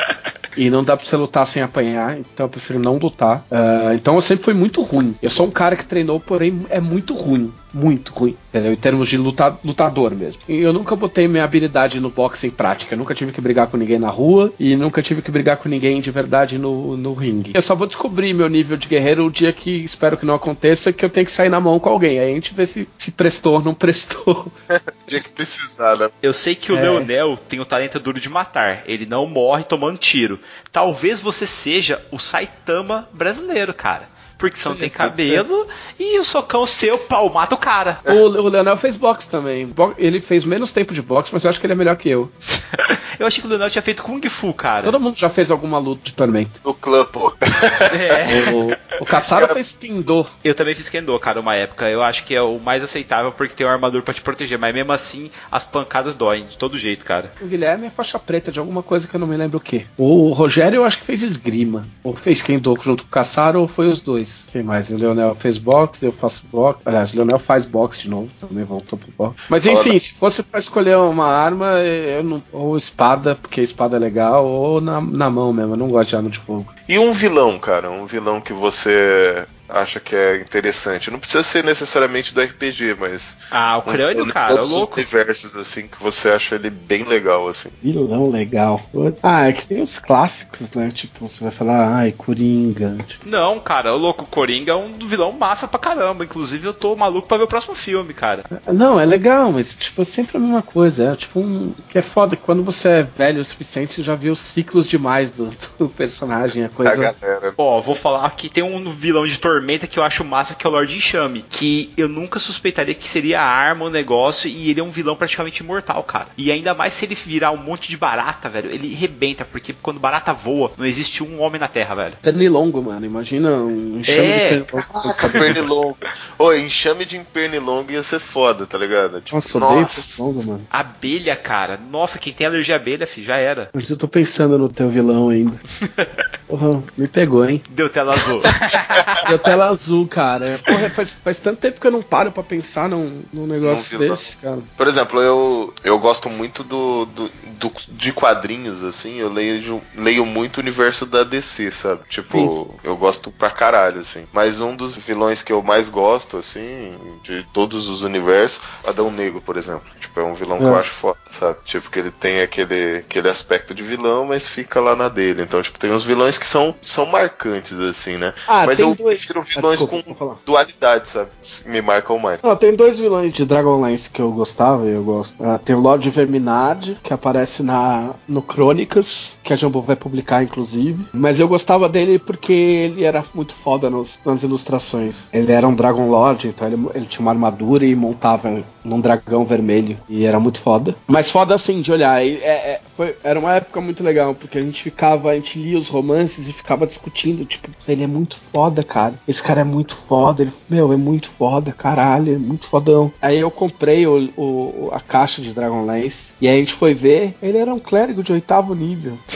E não dá pra você lutar sem apanhar, então eu prefiro não lutar. Ah, então eu sempre fui muito ruim. Eu sou um cara que treinou, porém é muito ruim. Muito ruim, entendeu? Em termos de luta, lutador mesmo. E eu nunca botei minha habilidade no boxe em prática. Eu nunca tive que brigar com ninguém na rua e nunca tive que brigar com ninguém de verdade no, no ringue. Eu só vou descobrir meu nível de guerreiro o dia que espero que não aconteça, que eu tenho que sair na mão com alguém. Aí a gente vê se, se prestou ou não prestou. Tinha que precisar, né? Eu sei que o É. Leonel tem o talento duro de matar. Ele não morre tomando tiro. Talvez você seja o Saitama brasileiro, cara. Porque você não tem cabelo e o socão seu, pau, mata o cara. o, o Leonel fez boxe também. Ele fez menos tempo de boxe, mas eu acho que ele é melhor que eu. Eu achei que o Leonel tinha feito Kung Fu, cara. Todo mundo já fez alguma luta de tormento. No clã, pô. É. O, o Caçaro fez Kendo. Eu também fiz Kendo, cara, uma época. Eu acho que é o mais aceitável porque tem uma armadura pra te proteger. Mas mesmo assim, as pancadas doem de todo jeito, cara. O Guilherme é faixa preta de alguma coisa que eu não me lembro o que. O Rogério eu acho que fez esgrima. Ou fez Kendo junto com o Caçaro ou foi os dois. Quem mais? O Leonel fez boxe, eu faço boxe. Aliás, o Leonel faz boxe de novo. Também voltou pro boxe. Mas enfim, se fosse pra escolher uma arma, eu não. Ou espada, porque espada é legal, ou na, na mão mesmo. Eu não gosto de arma de fogo. E um vilão, cara, um vilão que você acha que é interessante. Não precisa ser necessariamente do RPG, mas. Ah, o crânio, um- cara, os louco. universos, assim, que você acha ele bem legal, assim. Vilão legal. Ah, é que tem os clássicos, né? Tipo, você vai falar, ai, Coringa. Tipo, Não, cara, o louco Coringa é um vilão massa pra caramba. Inclusive, eu tô maluco pra ver o próximo filme, cara. Não, é legal, mas tipo, é sempre a mesma coisa. É tipo um. Que é foda que quando você é velho o suficiente, você já viu ciclos demais do, do personagem, a coisa. Ó, vou falar que tem um vilão de Tormenta que eu acho massa, que é o Lord Enxame. Que eu nunca suspeitaria que seria a arma, o negócio, e ele é um vilão praticamente imortal, cara. E ainda mais se ele virar um monte de barata, velho, ele rebenta, porque quando barata voa, não existe um homem na Terra, velho. Pernilongo, mano. Imagina um enxame É. de pernilongo. Caraca, pernilongo. Ô, enxame de pernilongo ia ser foda, tá ligado? Tipo, Nossa, odeio pernilongo, mano. Abelha, cara. Nossa, quem tem alergia à abelha, fi, já era. Mas eu tô pensando no teu vilão ainda. Porra, me pegou, hein? Deu tela azul. Deu tela azul, cara. Porra, faz, faz tanto tempo que eu não paro pra pensar num, num negócio vilão. desse, cara. Por exemplo, eu, eu gosto muito do, do, do- de quadrinhos, assim, eu leio, leio muito o universo da DC, sabe? Tipo, eu gosto pra caralho, assim. Mas um dos vilões que eu mais gosto, assim, de todos os universos, Adão Negro, por exemplo. Tipo, é um vilão que É. eu acho foda, sabe? Tipo, que ele tem aquele, aquele aspecto de vilão, mas fica lá na dele. Então, tipo, tem uns vilões que são, são marcantes, assim, né? Ah, mas tem eu dois. prefiro Ah, vilões desculpa, vou com dualidade, sabe? Me marcam mais. Não, tem dois vilões de Dragonlance que eu gostava e eu gosto. Ah, tem o Lord Verminard, que aparece na, no Crônicas, que a Jumbo vai publicar, inclusive. Mas eu gostava dele porque ele era muito foda nos- nas ilustrações. Ele era um Dragon Lord, então ele, ele tinha uma armadura e montava num dragão vermelho. E era muito foda. Mas foda assim, de olhar. É- é, foi- era uma época muito legal, porque a gente ficava, a gente lia os romances e ficava discutindo, tipo, ele é muito foda, cara. Esse cara é muito foda. Ele, meu, é muito foda, caralho, é muito fodão. Aí eu comprei o, o- a caixa de Dragonlance e aí a gente foi ver, ele era um clérigo de oitavo nível.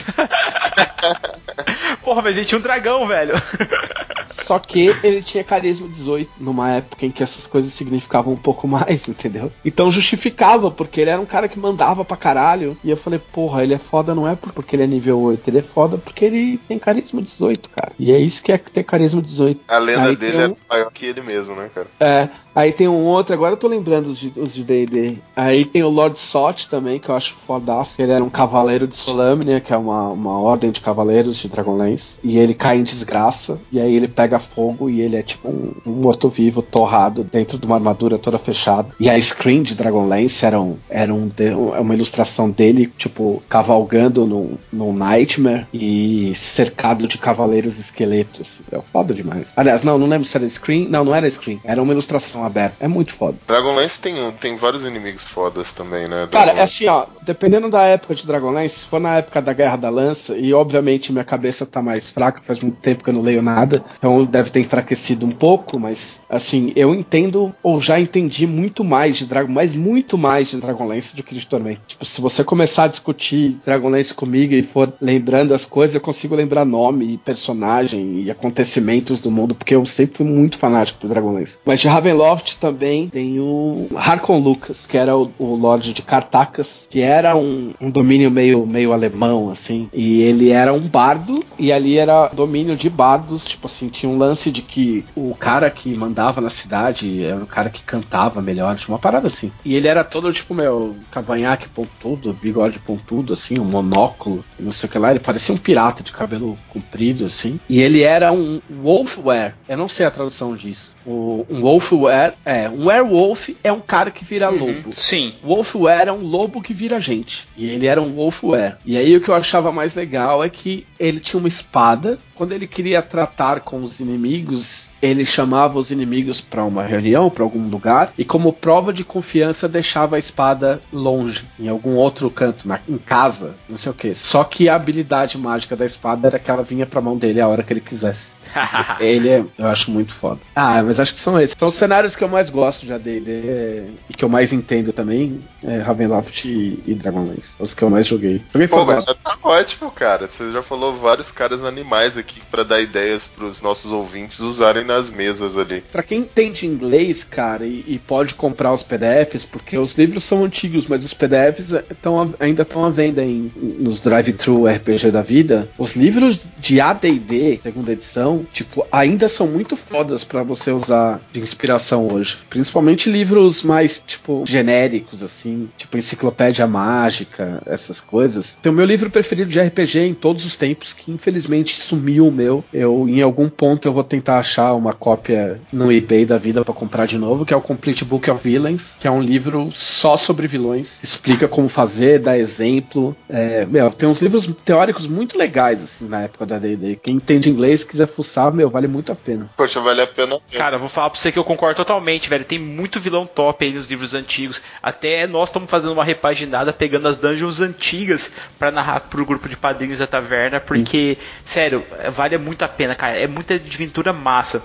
Porra, mas ele tinha um dragão, velho. Só que ele tinha carisma 18 numa época em que essas coisas significavam um pouco mais, entendeu? Então justificava, porque ele era um cara que mandava pra caralho. E eu falei, porra, ele é foda não é porque ele é nível 8, ele é foda porque ele tem carisma 18, cara. E é isso que é ter carisma 18. A lenda Aí dele tem um- é maior que ele mesmo, né, cara? É, aí tem um outro, agora eu tô lembrando os de D&D. Aí tem o Lord Sot também, que eu acho fodaço. Ele era um cavaleiro de Solamnia, que é uma, uma ordem de cavaleiros de Dragonlance. E ele cai em desgraça, e aí ele pega fogo e ele é tipo um, um morto-vivo torrado dentro de uma armadura toda fechada. E a screen de Dragonlance era, um, era um- é uma ilustração dele, tipo, cavalgando num, num Nightmare e cercado de cavaleiros esqueletos. É foda demais. Aliás, não, não lembro se era screen. Não, não era screen. Era uma ilustração aberta. É muito foda. Dragonlance tem, tem vários inimigos fodas também, né? Cara, é assim, ó, dependendo da época de Dragonlance, se for na época da Guerra da Lança, e obviamente minha cabeça tá mais fraca, faz muito tempo que eu não leio nada, então deve ter enfraquecido um pouco, mas assim, eu entendo ou já entendi muito mais de Dragon, mas muito mais de Dragonlance do que de Tormento. Tipo, se você começar a discutir Dragonlance comigo e for lembrando as coisas, eu consigo lembrar nome, e personagem e acontecimentos do mundo, porque eu sempre fui muito fanático do Dragonlance. Mas de Ravenloft também tem o Harkon Lucas, que era o, o Lorde de Cartacas, que era um, um domínio meio, meio alemão, assim. E ele era um bardo, e ali era domínio de bardos. Tipo assim, tinha um lance de que o cara que mandava na cidade era o cara que cantava melhor, tinha uma parada assim. E ele era todo, tipo, meu, cavanhaque pontudo, bigode pontudo, assim, um monóculo, não sei o que lá. Ele parecia um pirata de cabelo comprido, assim. E ele era um wolfware. Eu não sei a tradução disso. O, um wolfware é um werewolf é um cara que vira lobo. Sim. Wolfware é um lobo que vira gente. E ele era um Wolfware. E aí o que eu achava mais legal é que ele tinha uma espada. Quando ele queria tratar com os inimigos, ele chamava os inimigos para uma reunião, para algum lugar, e como prova de confiança deixava a espada longe, em algum outro canto, na, em casa, não sei o que. Só que a habilidade mágica da espada era que ela vinha pra mão dele a hora que ele quisesse. Ele é, eu acho muito foda. Ah, mas acho que são esses. São os cenários que eu mais gosto de AD&D é, e que eu mais entendo também, é Ravenloft e, e Dragonlance. Os que eu mais joguei. Joguei Pô, foi mas tá ótimo, cara. Você já falou vários caras animais aqui pra dar ideias pros nossos ouvintes usarem nas mesas ali. Pra quem entende inglês, cara, e, e pode comprar os PDFs, porque os livros são antigos, mas os PDFs tão, ainda estão à venda em, nos drive-thru RPG da vida. Os livros de AD&D, segunda edição, tipo, ainda são muito fodas pra você usar de inspiração hoje. Principalmente livros mais, tipo, genéricos, assim, tipo enciclopédia mágica, essas coisas. Tem o meu livro preferido de RPG em todos os tempos, que infelizmente sumiu o meu. Eu, em algum ponto, eu vou tentar achar uma cópia no eBay da vida pra comprar de novo, que é o Complete Book of Villains, que é um livro só sobre vilões. Explica como fazer, dá exemplo. É, meu, tem uns livros teóricos muito legais, assim, na época da D&D. Quem entende inglês quiser fuçar, meu, vale muito a pena. Poxa, vale a pena. Cara, eu vou falar pra você que eu concordo totalmente, velho. Tem muito vilão top aí nos livros antigos. Até nós estamos fazendo uma repaginada, pegando as dungeons antigas pra narrar pro grupo de padrinhos da taverna, porque, sério, vale muito a pena, cara. É muita aventura massa.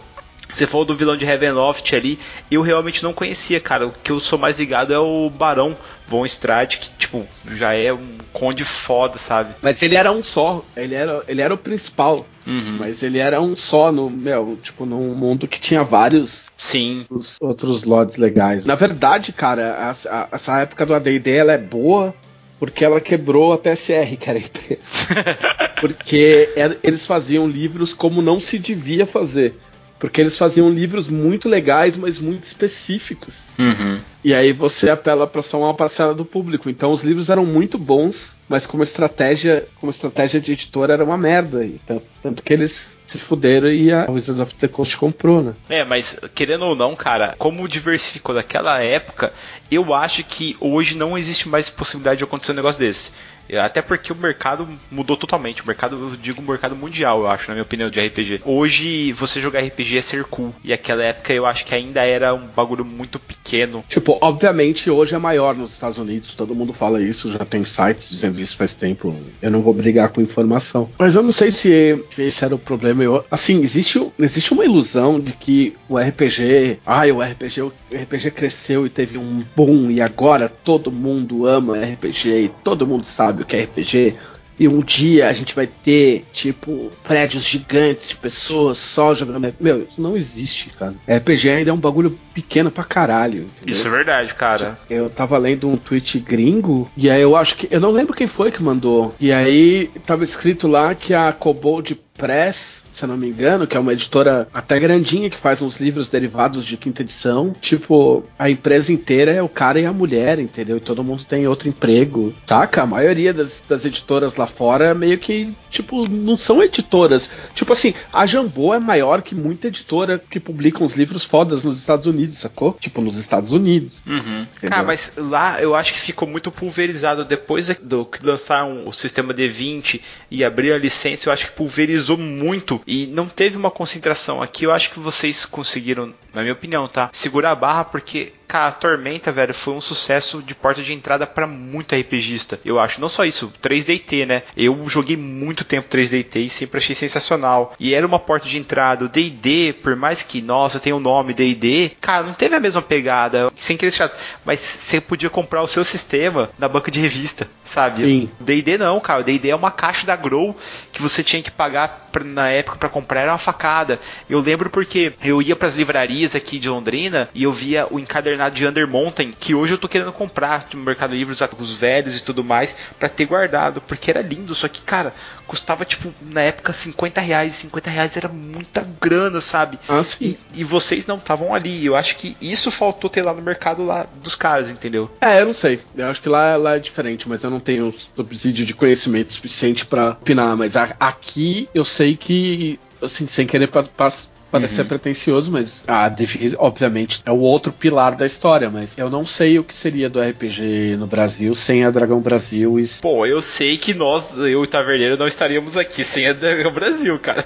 Você falou do vilão de Ravenloft ali, eu realmente não conhecia, cara. O que eu sou mais ligado é o Barão Von Strade, que, tipo, já é um conde foda, sabe? Mas ele era um só, ele era, ele era o principal. Uhum. Mas ele era um só no, meu, tipo, num mundo que tinha vários Sim. os outros lords legais. Na verdade, cara, a- a- essa época do AD&D ela é boa porque ela quebrou a TSR, que era a empresa. porque eles faziam livros como não se devia fazer. Porque eles faziam livros muito legais, mas muito específicos. Uhum. E aí você apela para só uma parcela do público. Então os livros eram muito bons, mas como estratégia, como estratégia de editora era uma merda. E tanto, tanto que eles se fuderam e a Wizards of the Coast comprou, né? É, mas querendo ou não, cara, como diversificou daquela época, eu acho que hoje não existe mais possibilidade de acontecer um negócio desse. Até porque o mercado mudou totalmente. O mercado, eu digo mercado mundial, eu acho, na minha opinião, de RPG. Hoje, você jogar RPG é ser cool. E aquela época eu acho que ainda era um bagulho muito pequeno. Tipo, obviamente hoje é maior nos Estados Unidos, todo mundo fala isso, já tem sites dizendo isso faz tempo. Eu não vou brigar com informação. Mas eu não sei se esse era o problema. Eu, assim, existe, existe uma ilusão de que o RPG. Ai, o RPG, o RPG cresceu e teve um boom, e agora todo mundo ama RPG e todo mundo sabe o que é RPG. e um dia a gente vai ter, tipo, prédios gigantes de pessoas só jogando. Meu, isso não existe, cara. RPG ainda é um bagulho pequeno pra caralho. entendeu? Isso é verdade, cara. Eu tava lendo um tweet gringo, e aí eu acho que. Eu não lembro quem foi que mandou. E aí tava escrito lá que a Kobold Press. Se eu não me engano, que é uma editora até grandinha que faz uns livros derivados de quinta edição. Tipo, a empresa inteira é o cara e a mulher, entendeu? E todo mundo tem outro emprego. Saca? A maioria das, das editoras lá fora meio que, tipo, não são editoras. Tipo assim, a Jambô é maior que muita editora que publica uns livros fodas nos Estados Unidos, sacou? Tipo, nos Estados Unidos. Uhum. Cara, mas lá eu acho que ficou muito pulverizado depois do que lançaram o sistema D20 e abrir a licença, eu acho que pulverizou muito e não teve uma concentração. Aqui eu acho que vocês conseguiram, na minha opinião, tá? Segurar a barra porque Cara, a Tormenta, velho, foi um sucesso de porta de entrada pra muito RPGista, eu acho. Não só isso, 3DT, né? Eu joguei muito tempo 3DT e sempre achei sensacional. E era uma porta de entrada. O D&D, por mais que, nossa, tem o um nome D&D, cara, não teve a mesma pegada. Sem querer chato, mas você podia comprar o seu sistema na banca de revista, sabe? D&D não, cara. O D&D é uma caixa da Grow que você tinha que pagar pra, na época pra comprar, era uma facada. Eu lembro porque eu ia pras livrarias aqui de Londrina e eu via o encadernado de Under Mountain, que hoje eu tô querendo comprar no Mercado Livre, os, os velhos e tudo mais, pra ter guardado, porque era lindo, só que, cara, custava, tipo, na época 50 reais, 50 reais era muita grana, sabe? Ah, sim. E, e vocês não estavam ali, eu acho que isso faltou ter lá no mercado lá dos caras, entendeu? É, eu não sei. Eu acho que lá, lá é diferente, mas eu não tenho subsídio de conhecimento suficiente pra opinar. Mas a- aqui eu sei que, assim, sem querer pa- pa- parecer pretencioso, mas a Devir, obviamente, é o outro pilar da história. Mas eu não sei o que seria do RPG no Brasil sem a Dragão Brasil e. Pô, eu sei que nós, eu e o Taverneiro, não estaríamos aqui sem a Dragão Brasil, cara.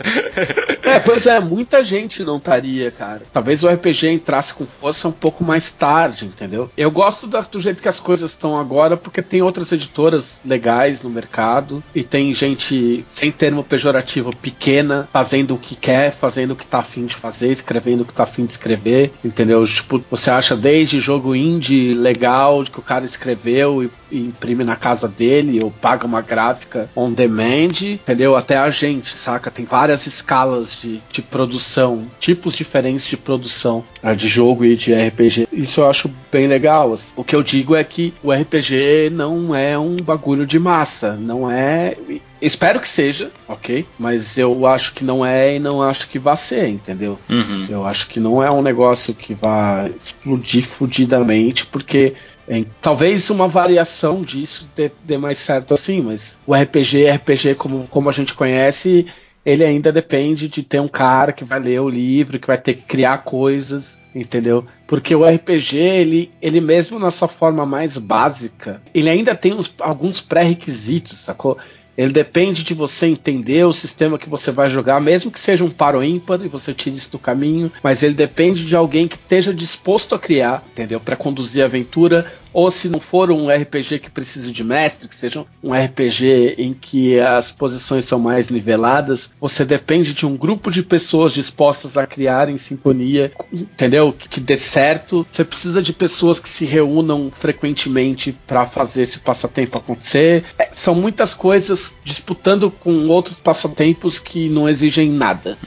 É, pois é, muita gente não estaria, cara. Talvez o RPG entrasse com força um pouco mais tarde, entendeu? Eu gosto do jeito que as coisas estão agora, porque tem outras editoras legais no mercado e tem gente, sem termo pejorativo, pequena, fazendo o que quer, fazendo o que tá afim de fazer, escrevendo o que tá afim de escrever, entendeu? Tipo, você acha desde jogo indie legal que o cara escreveu e, e imprime na casa dele, ou paga uma gráfica on demand, entendeu? Até a gente, saca? Tem várias escalas de, de produção, tipos diferentes de produção né, de jogo e de RPG. Isso eu acho bem legal. assim. O que eu digo é que o RPG não é um bagulho de massa, não é. Espero que seja, ok? Mas eu acho que não é e não acho que vai ser, entendeu? Uhum. Eu acho que não é um negócio que vai explodir fudidamente, porque em- talvez uma variação disso dê, dê mais certo assim, mas o RPG, RPG como, como a gente conhece, ele ainda depende de ter um cara que vai ler o livro, que vai ter que criar coisas, entendeu? Porque o RPG, ele, ele mesmo na sua forma mais básica, ele ainda tem uns- alguns pré-requisitos, sacou? Ele depende de você entender o sistema que você vai jogar, mesmo que seja um paro ímpar e você tire isso do caminho, mas ele depende de alguém que esteja disposto a criar, entendeu? Para conduzir a aventura, ou se não for um RPG que precise de mestre, que seja um RPG em que as posições são mais niveladas, você depende de um grupo de pessoas dispostas a criar em sintonia, entendeu? Que, que dê certo. Você precisa de pessoas que se reúnam frequentemente para fazer esse passatempo acontecer. É, são muitas coisas disputando com outros passatempos que não exigem nada.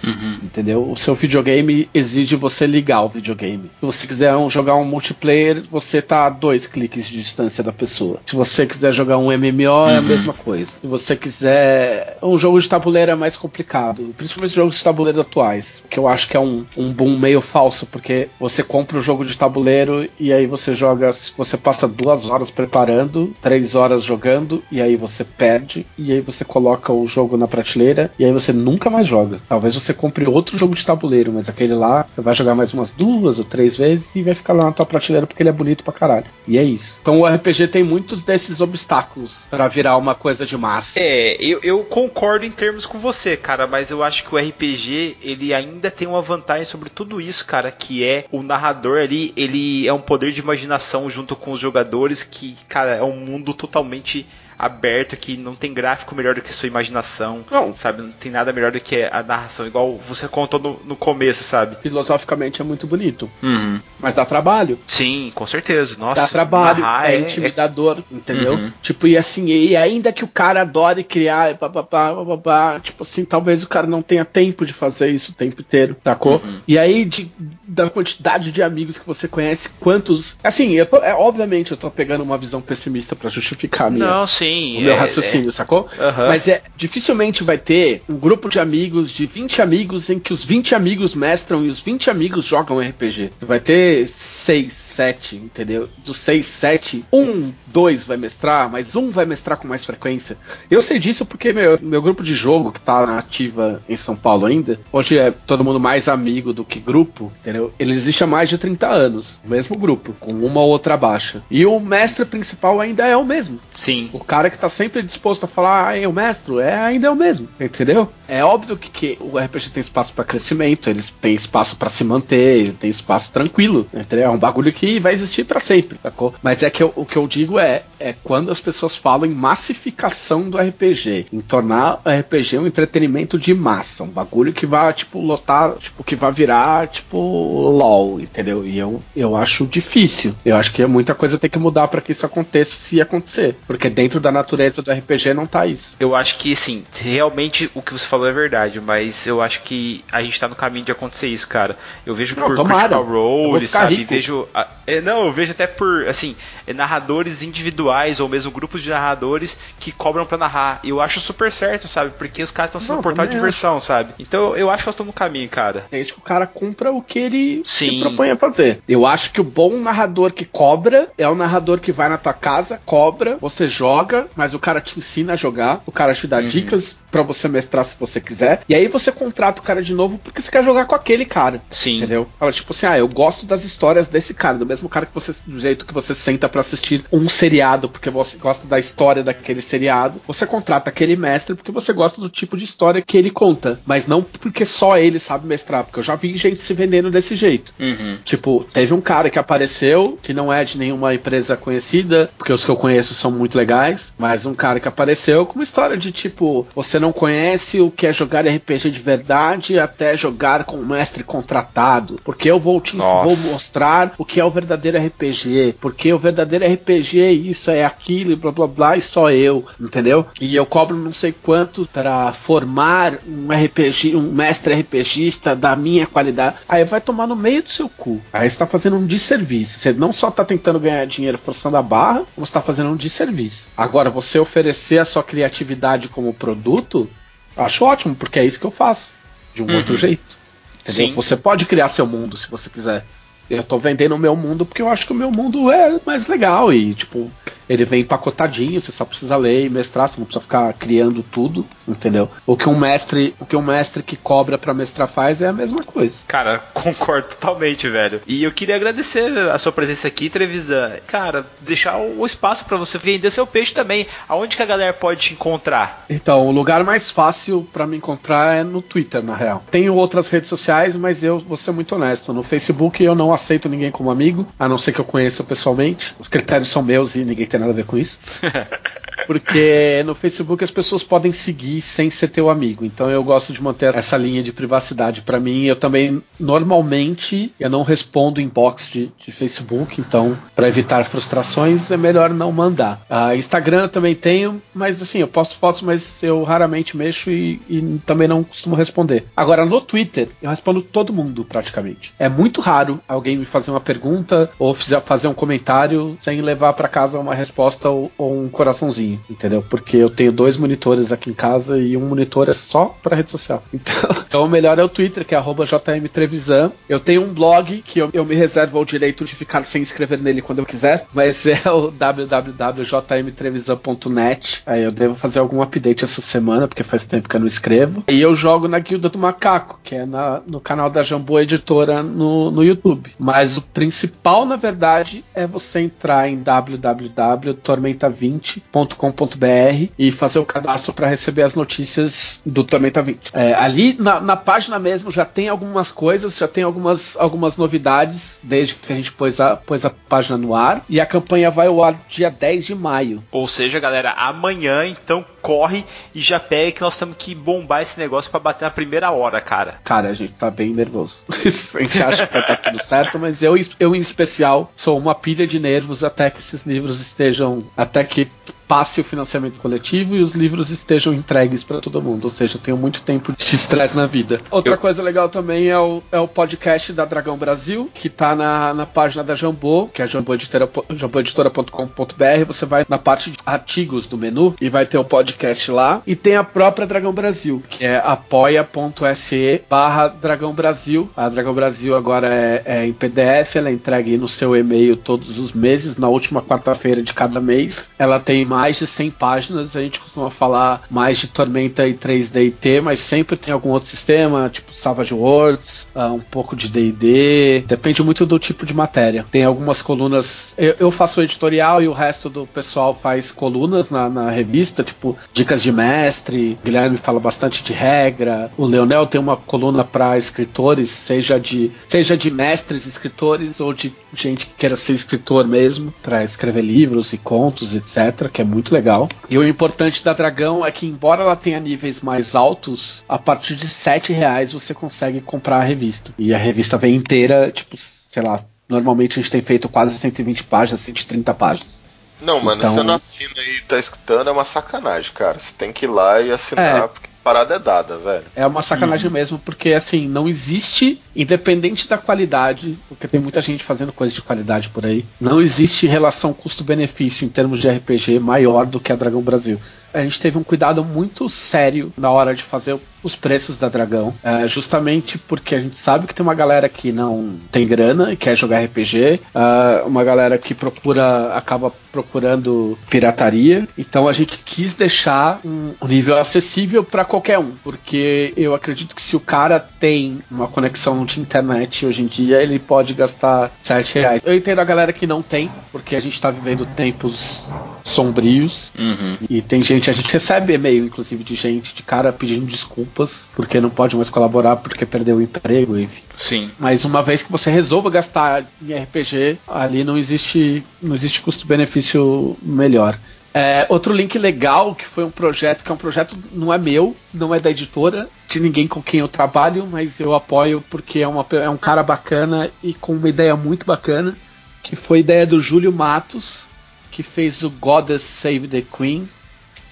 Entendeu? O seu videogame exige você ligar o videogame. Se você quiser um- jogar um multiplayer, você tá a dois cliques de distância da pessoa. Se você quiser jogar um MMO, é a mesma coisa. Se você quiser. Um jogo de tabuleiro é mais complicado. Principalmente jogos de tabuleiro atuais. Que eu acho que é um, um boom meio falso, porque você compra o jogo de tabuleiro e aí você joga. Você passa duas horas preparando, três horas jogando, e aí você perde, e aí você coloca o jogo na prateleira, e aí você nunca mais joga. Talvez você compre outro jogo de tabuleiro, mas aquele lá você vai jogar mais umas duas ou três vezes e vai ficar lá na tua prateleira porque ele é bonito pra caralho. E é isso. Então o RPG tem muitos desses obstáculos pra virar uma coisa de massa. É, eu, eu concordo em termos com você, cara, mas eu acho que o RPG, ele ainda tem uma vantagem sobre tudo isso, cara, que é o narrador ali, ele é um poder de imaginação junto com os jogadores que, cara, é um mundo totalmente aberto que não tem gráfico melhor do que sua imaginação. Não. Sabe? Não tem nada melhor do que a narração, igual você contou no, no começo, sabe? Filosoficamente é muito bonito. Uhum. Mas dá trabalho. Sim, com certeza. Nossa, dá trabalho, narrar é, intimidador, entendeu? Uhum. Tipo, e assim, e ainda que o cara adore criar, e papapá, papapá, tipo assim, talvez o cara não tenha tempo de fazer isso o tempo inteiro, sacou? Uhum. E aí, de, da quantidade de amigos que você conhece, quantos. Assim, eu é, obviamente eu tô pegando uma visão pessimista pra justificar a minha, Não, sim. O meu é- raciocínio, sacou? Aham. Mas é dificilmente vai ter um grupo de amigos, de 20 amigos, em que os 20 amigos mestram e os 20 amigos jogam RPG. Vai ter 6, 7, entendeu? Dos 6, 7, um, dois vai mestrar, mas um vai mestrar com mais frequência. Eu sei disso porque meu, meu grupo de jogo, que tá na ativa em São Paulo ainda, hoje é todo mundo mais amigo do que grupo, entendeu? Ele existe há mais de 30 anos, o mesmo grupo, com uma ou outra baixa. E o mestre principal ainda é o mesmo. Sim. O cara que tá sempre disposto a falar, ah, eu mestre, é ainda é o mesmo, entendeu? É óbvio que, que o RPG tem espaço pra crescimento, eles têm espaço pra se manter, ele tem espaço tranquilo, entendeu? É um bagulho que vai existir pra sempre, sacou? Mas é que eu- o que eu digo é, é quando as pessoas falam em massificação do RPG, em tornar o RPG um entretenimento de massa, um bagulho que vai, tipo, lotar, tipo, que vai virar, tipo, LOL, entendeu? E eu, eu acho difícil. Eu acho que muita coisa tem que mudar pra que isso aconteça, se acontecer. Porque dentro da natureza do RPG não tá isso. Eu acho que, sim, realmente o que você falou é verdade, mas eu acho que a gente tá no caminho de acontecer isso, cara. Eu vejo Não, por tomara. Critical Role, sabe? rico. Vejo. a- é, não, eu vejo até por, assim, é, narradores individuais ou mesmo grupos de narradores que cobram pra narrar. Eu acho super certo, sabe? Porque os caras estão sendo um portal de diversão, sabe? Então eu acho que nós estamos no caminho, cara. Desde que o cara cumpra o que ele Sim. se propõe a fazer. Eu acho que o bom narrador que cobra é o narrador que vai na tua casa, cobra, você joga, mas o cara te ensina a jogar, o cara te dá Uhum. dicas pra você mestrar se você quiser, e aí você contrata o cara de novo porque você quer jogar com aquele cara. Sim. Entendeu? Fala tipo assim, ah, eu gosto das histórias desse cara, do mesmo cara que você, do jeito que você senta pra assistir um seriado, porque você gosta da história daquele seriado. Você contrata aquele mestre porque você gosta do tipo de história que ele conta, mas não porque só ele sabe mestrar, porque eu já vi gente se vendendo desse jeito. Uhum. Tipo, teve um cara que apareceu, que não é de nenhuma empresa conhecida, porque os que eu conheço são muito legais, mas um cara que apareceu com uma história de tipo, você não conhece o que é jogar RPG de verdade até jogar com um mestre contratado, porque eu vou te vou mostrar o que é o verdadeiro RPG, porque o verdadeiro RPG é isso, é aquilo, e blá blá blá, e só eu, entendeu? E eu cobro não sei quanto para formar um RPG, um mestre RPGista da minha qualidade. Aí vai tomar no meio do seu cu. Aí você tá fazendo um desserviço. Você não só tá tentando ganhar dinheiro forçando a barra, como você tá fazendo um desserviço. Agora, você oferecer a sua criatividade como produto, acho ótimo, porque é isso que eu faço. De um Uhum. outro jeito. Entendeu? Sim. Você pode criar seu mundo se você quiser. Eu tô vendendo o meu mundo porque eu acho que o meu mundo é mais legal e, tipo, ele vem empacotadinho, você só precisa ler e mestrar, você não precisa ficar criando tudo, entendeu? O que um mestre, o que um mestre que cobra pra mestrar faz é a mesma coisa. Cara, concordo totalmente, velho. E eu queria agradecer a sua presença aqui, Trevisan. Cara, deixar o espaço pra você vender seu peixe também. Aonde que a galera pode te encontrar? Então, o lugar mais fácil pra me encontrar é no Twitter, na real. Tenho outras redes sociais, mas eu vou ser muito honesto. No Facebook eu não aceito ninguém como amigo, a não ser que eu conheça pessoalmente. Os critérios são meus e ninguém tem nada a ver com isso. Porque no Facebook as pessoas podem seguir sem ser teu amigo. Então eu gosto de manter essa linha de privacidade pra mim. Eu também, normalmente, eu não respondo inbox de, de Facebook. Então, pra evitar frustrações, é melhor não mandar. Ah, Instagram eu também tenho, mas assim, eu posto fotos, mas eu raramente mexo e, e também não costumo responder. Agora, no Twitter, eu respondo todo mundo praticamente. É muito raro alguém me fazer uma pergunta ou fazer um comentário sem levar pra casa uma resposta ou, ou um coraçãozinho, entendeu? Porque eu tenho dois monitores aqui em casa e um monitor é só pra rede social. Então, então o melhor é o Twitter, que é jmtrevisan. Eu tenho um blog que eu, eu me reservo o direito de ficar sem escrever nele quando eu quiser, mas é o www.jmtrevisan.net. Aí eu devo fazer algum update essa semana, porque faz tempo que eu não escrevo. E eu jogo na Guilda do Macaco, que é na- no canal da Jambô Editora no, no YouTube. Mas o principal, na verdade, é você entrar em www.tormenta20.com dragãobrasil.com.br e fazer o cadastro para receber as notícias do Tormenta 20. É, ali na, na, página mesmo já tem algumas coisas, já tem algumas, algumas novidades desde que a gente pôs a, pôs a página no ar e a campanha vai ao ar dia 10 de maio. Ou seja, galera, amanhã então corre e já pega que nós temos que bombar esse negócio para bater na primeira hora, cara. Cara, a gente tá bem nervoso. a gente acha que vai estar tudo certo, mas eu, eu em especial sou uma pilha de nervos até que esses livros estejam, até que passe o financiamento coletivo e os livros estejam entregues para todo mundo. Ou seja, eu tenho muito tempo de estresse na vida. Outra eu... coisa legal também é o, é o podcast da Dragão Brasil, que tá na, na página da Jambô, que é jamboeditora.com.br. Você vai na parte de artigos do menu e vai ter o podcast lá. E tem a própria Dragão Brasil, que é apoia.se barra Dragão Brasil. A Dragão Brasil agora é, é em PDF, ela é entregue no seu e-mail todos os meses, na última quarta-feira de cada mês. Ela tem mais de 100 páginas. A gente costuma falar mais de Tormenta e 3D e T, mas sempre tem algum outro sistema, tipo Savage Worlds, uh, um pouco de D&D. Depende muito do tipo de matéria. Tem algumas colunas. Eu, eu faço editorial e o resto do pessoal faz colunas na, na revista, tipo dicas de mestre. Guilherme fala bastante de regra. O Leonel tem uma coluna para escritores, seja de seja de mestres escritores ou de gente que queira ser escritor mesmo, para escrever livros e contos, etc. Que é é muito legal. E o importante da Dragão é que, embora ela tenha níveis mais altos, a partir de 7 reais você consegue comprar a revista. E a revista vem inteira, tipo, sei lá, normalmente a gente tem feito quase 120 páginas, 130 páginas. Não, mano, então... você não assina e tá escutando, é uma sacanagem, cara. Você tem que ir lá e assinar, é. porque parada é dada, velho. É uma sacanagem uhum. mesmo, porque assim, não existe, independente da qualidade, porque tem muita gente fazendo coisa de qualidade por aí, não existe relação custo-benefício em termos de RPG maior do que a Dragão Brasil a gente teve um cuidado muito sério na hora de fazer os preços da Dragão, é, justamente porque a gente sabe que tem uma galera que não tem grana e quer jogar RPG, é, uma galera que procura, acaba procurando pirataria, então a gente quis deixar um nível acessível para qualquer um, porque eu acredito que se o cara tem uma conexão de internet hoje em dia, ele pode gastar 7 reais. Eu entendo a galera que não tem, porque a gente tá vivendo tempos sombrios uhum. e tem gente, a gente recebe e-mail, inclusive, de gente, de cara pedindo desculpas porque não pode mais colaborar porque perdeu o emprego, enfim. Sim. Mas uma vez que você resolva gastar em RPG, ali não existe, não existe custo-benefício melhor. É, outro link legal que foi um projeto que é um projeto não é meu, não é da editora, de ninguém com quem eu trabalho, mas eu apoio porque é, uma, é um cara bacana e com uma ideia muito bacana, que foi a ideia do Júlio Matos, que fez o Goddess Save the Queen.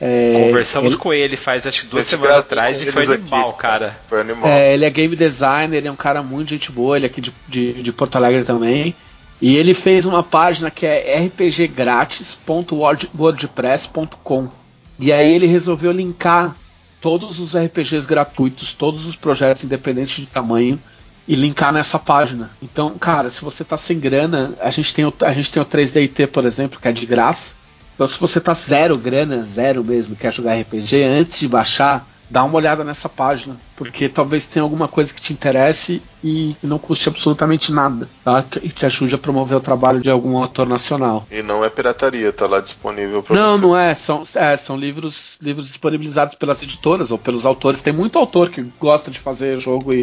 É, Conversamos ele, com ele faz acho que duas semanas atrás e foi animal, aqui, cara. Foi animal. É, ele é game designer, ele é um cara muito gente boa, ele é aqui de, de, de Porto Alegre também. E ele fez uma página que é rpggrátis.wordpress.com. E aí ele resolveu linkar todos os RPGs gratuitos, todos os projetos independentes de tamanho e linkar nessa página. Então, cara, se você tá sem grana, a gente tem o, a gente tem o 3DT, por exemplo, que é de graça. Então, se você tá zero grana, zero mesmo, quer jogar RPG, antes de baixar, dá uma olhada nessa página, porque talvez tenha alguma coisa que te interesse e não custe absolutamente nada, tá? E te ajude a promover o trabalho de algum autor nacional. E não é pirataria, tá lá disponível para Não, você. não é, são, é, são livros, livros disponibilizados pelas editoras ou pelos autores. Tem muito autor que gosta de fazer jogo e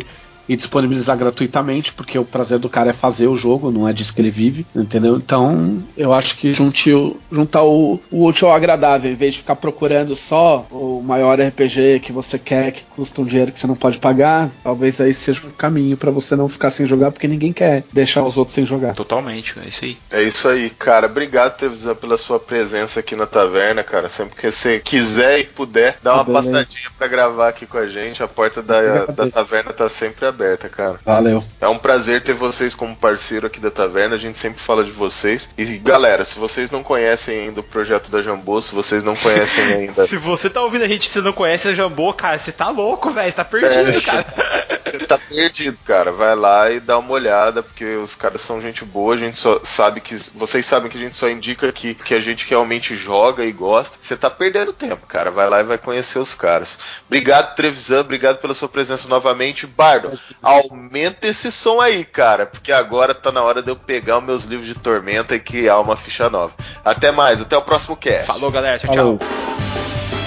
e disponibilizar gratuitamente, porque o prazer do cara é fazer o jogo, não é disso que ele vive, entendeu? Então, eu acho que junte o, juntar o, o útil ao agradável, em vez de ficar procurando só o maior RPG que você quer, que custa um dinheiro que você não pode pagar, talvez aí seja um caminho para você não ficar sem jogar, porque ninguém quer deixar os outros sem jogar. Totalmente, é isso aí. É isso aí, cara. Obrigado, Televisão, pela sua presença aqui na taverna, cara. Sempre que você quiser e puder, dá uma passadinha para gravar aqui com a gente. A porta da, da taverna tá sempre aberta aberta, cara. Valeu. É um prazer ter vocês como parceiro aqui da taverna. A gente sempre fala de vocês. E galera, se vocês não conhecem ainda o projeto da Jambô, se vocês não conhecem ainda. se você tá ouvindo a gente e você não conhece a Jambô, cara, você tá louco, velho. Tá perdido, é, cara. Você tá perdido, cara. Vai lá e dá uma olhada, porque os caras são gente boa. A gente só sabe que. Vocês sabem que a gente só indica que, que a gente realmente joga e gosta. Você tá perdendo tempo, cara. Vai lá e vai conhecer os caras. Obrigado, Trevisan. Obrigado pela sua presença novamente. Bardo, Aumenta esse som aí, cara, porque agora tá na hora de eu pegar os meus livros de tormenta e criar uma ficha nova. Até mais, até o próximo cast. Falou, galera. Tchau, Falou. tchau.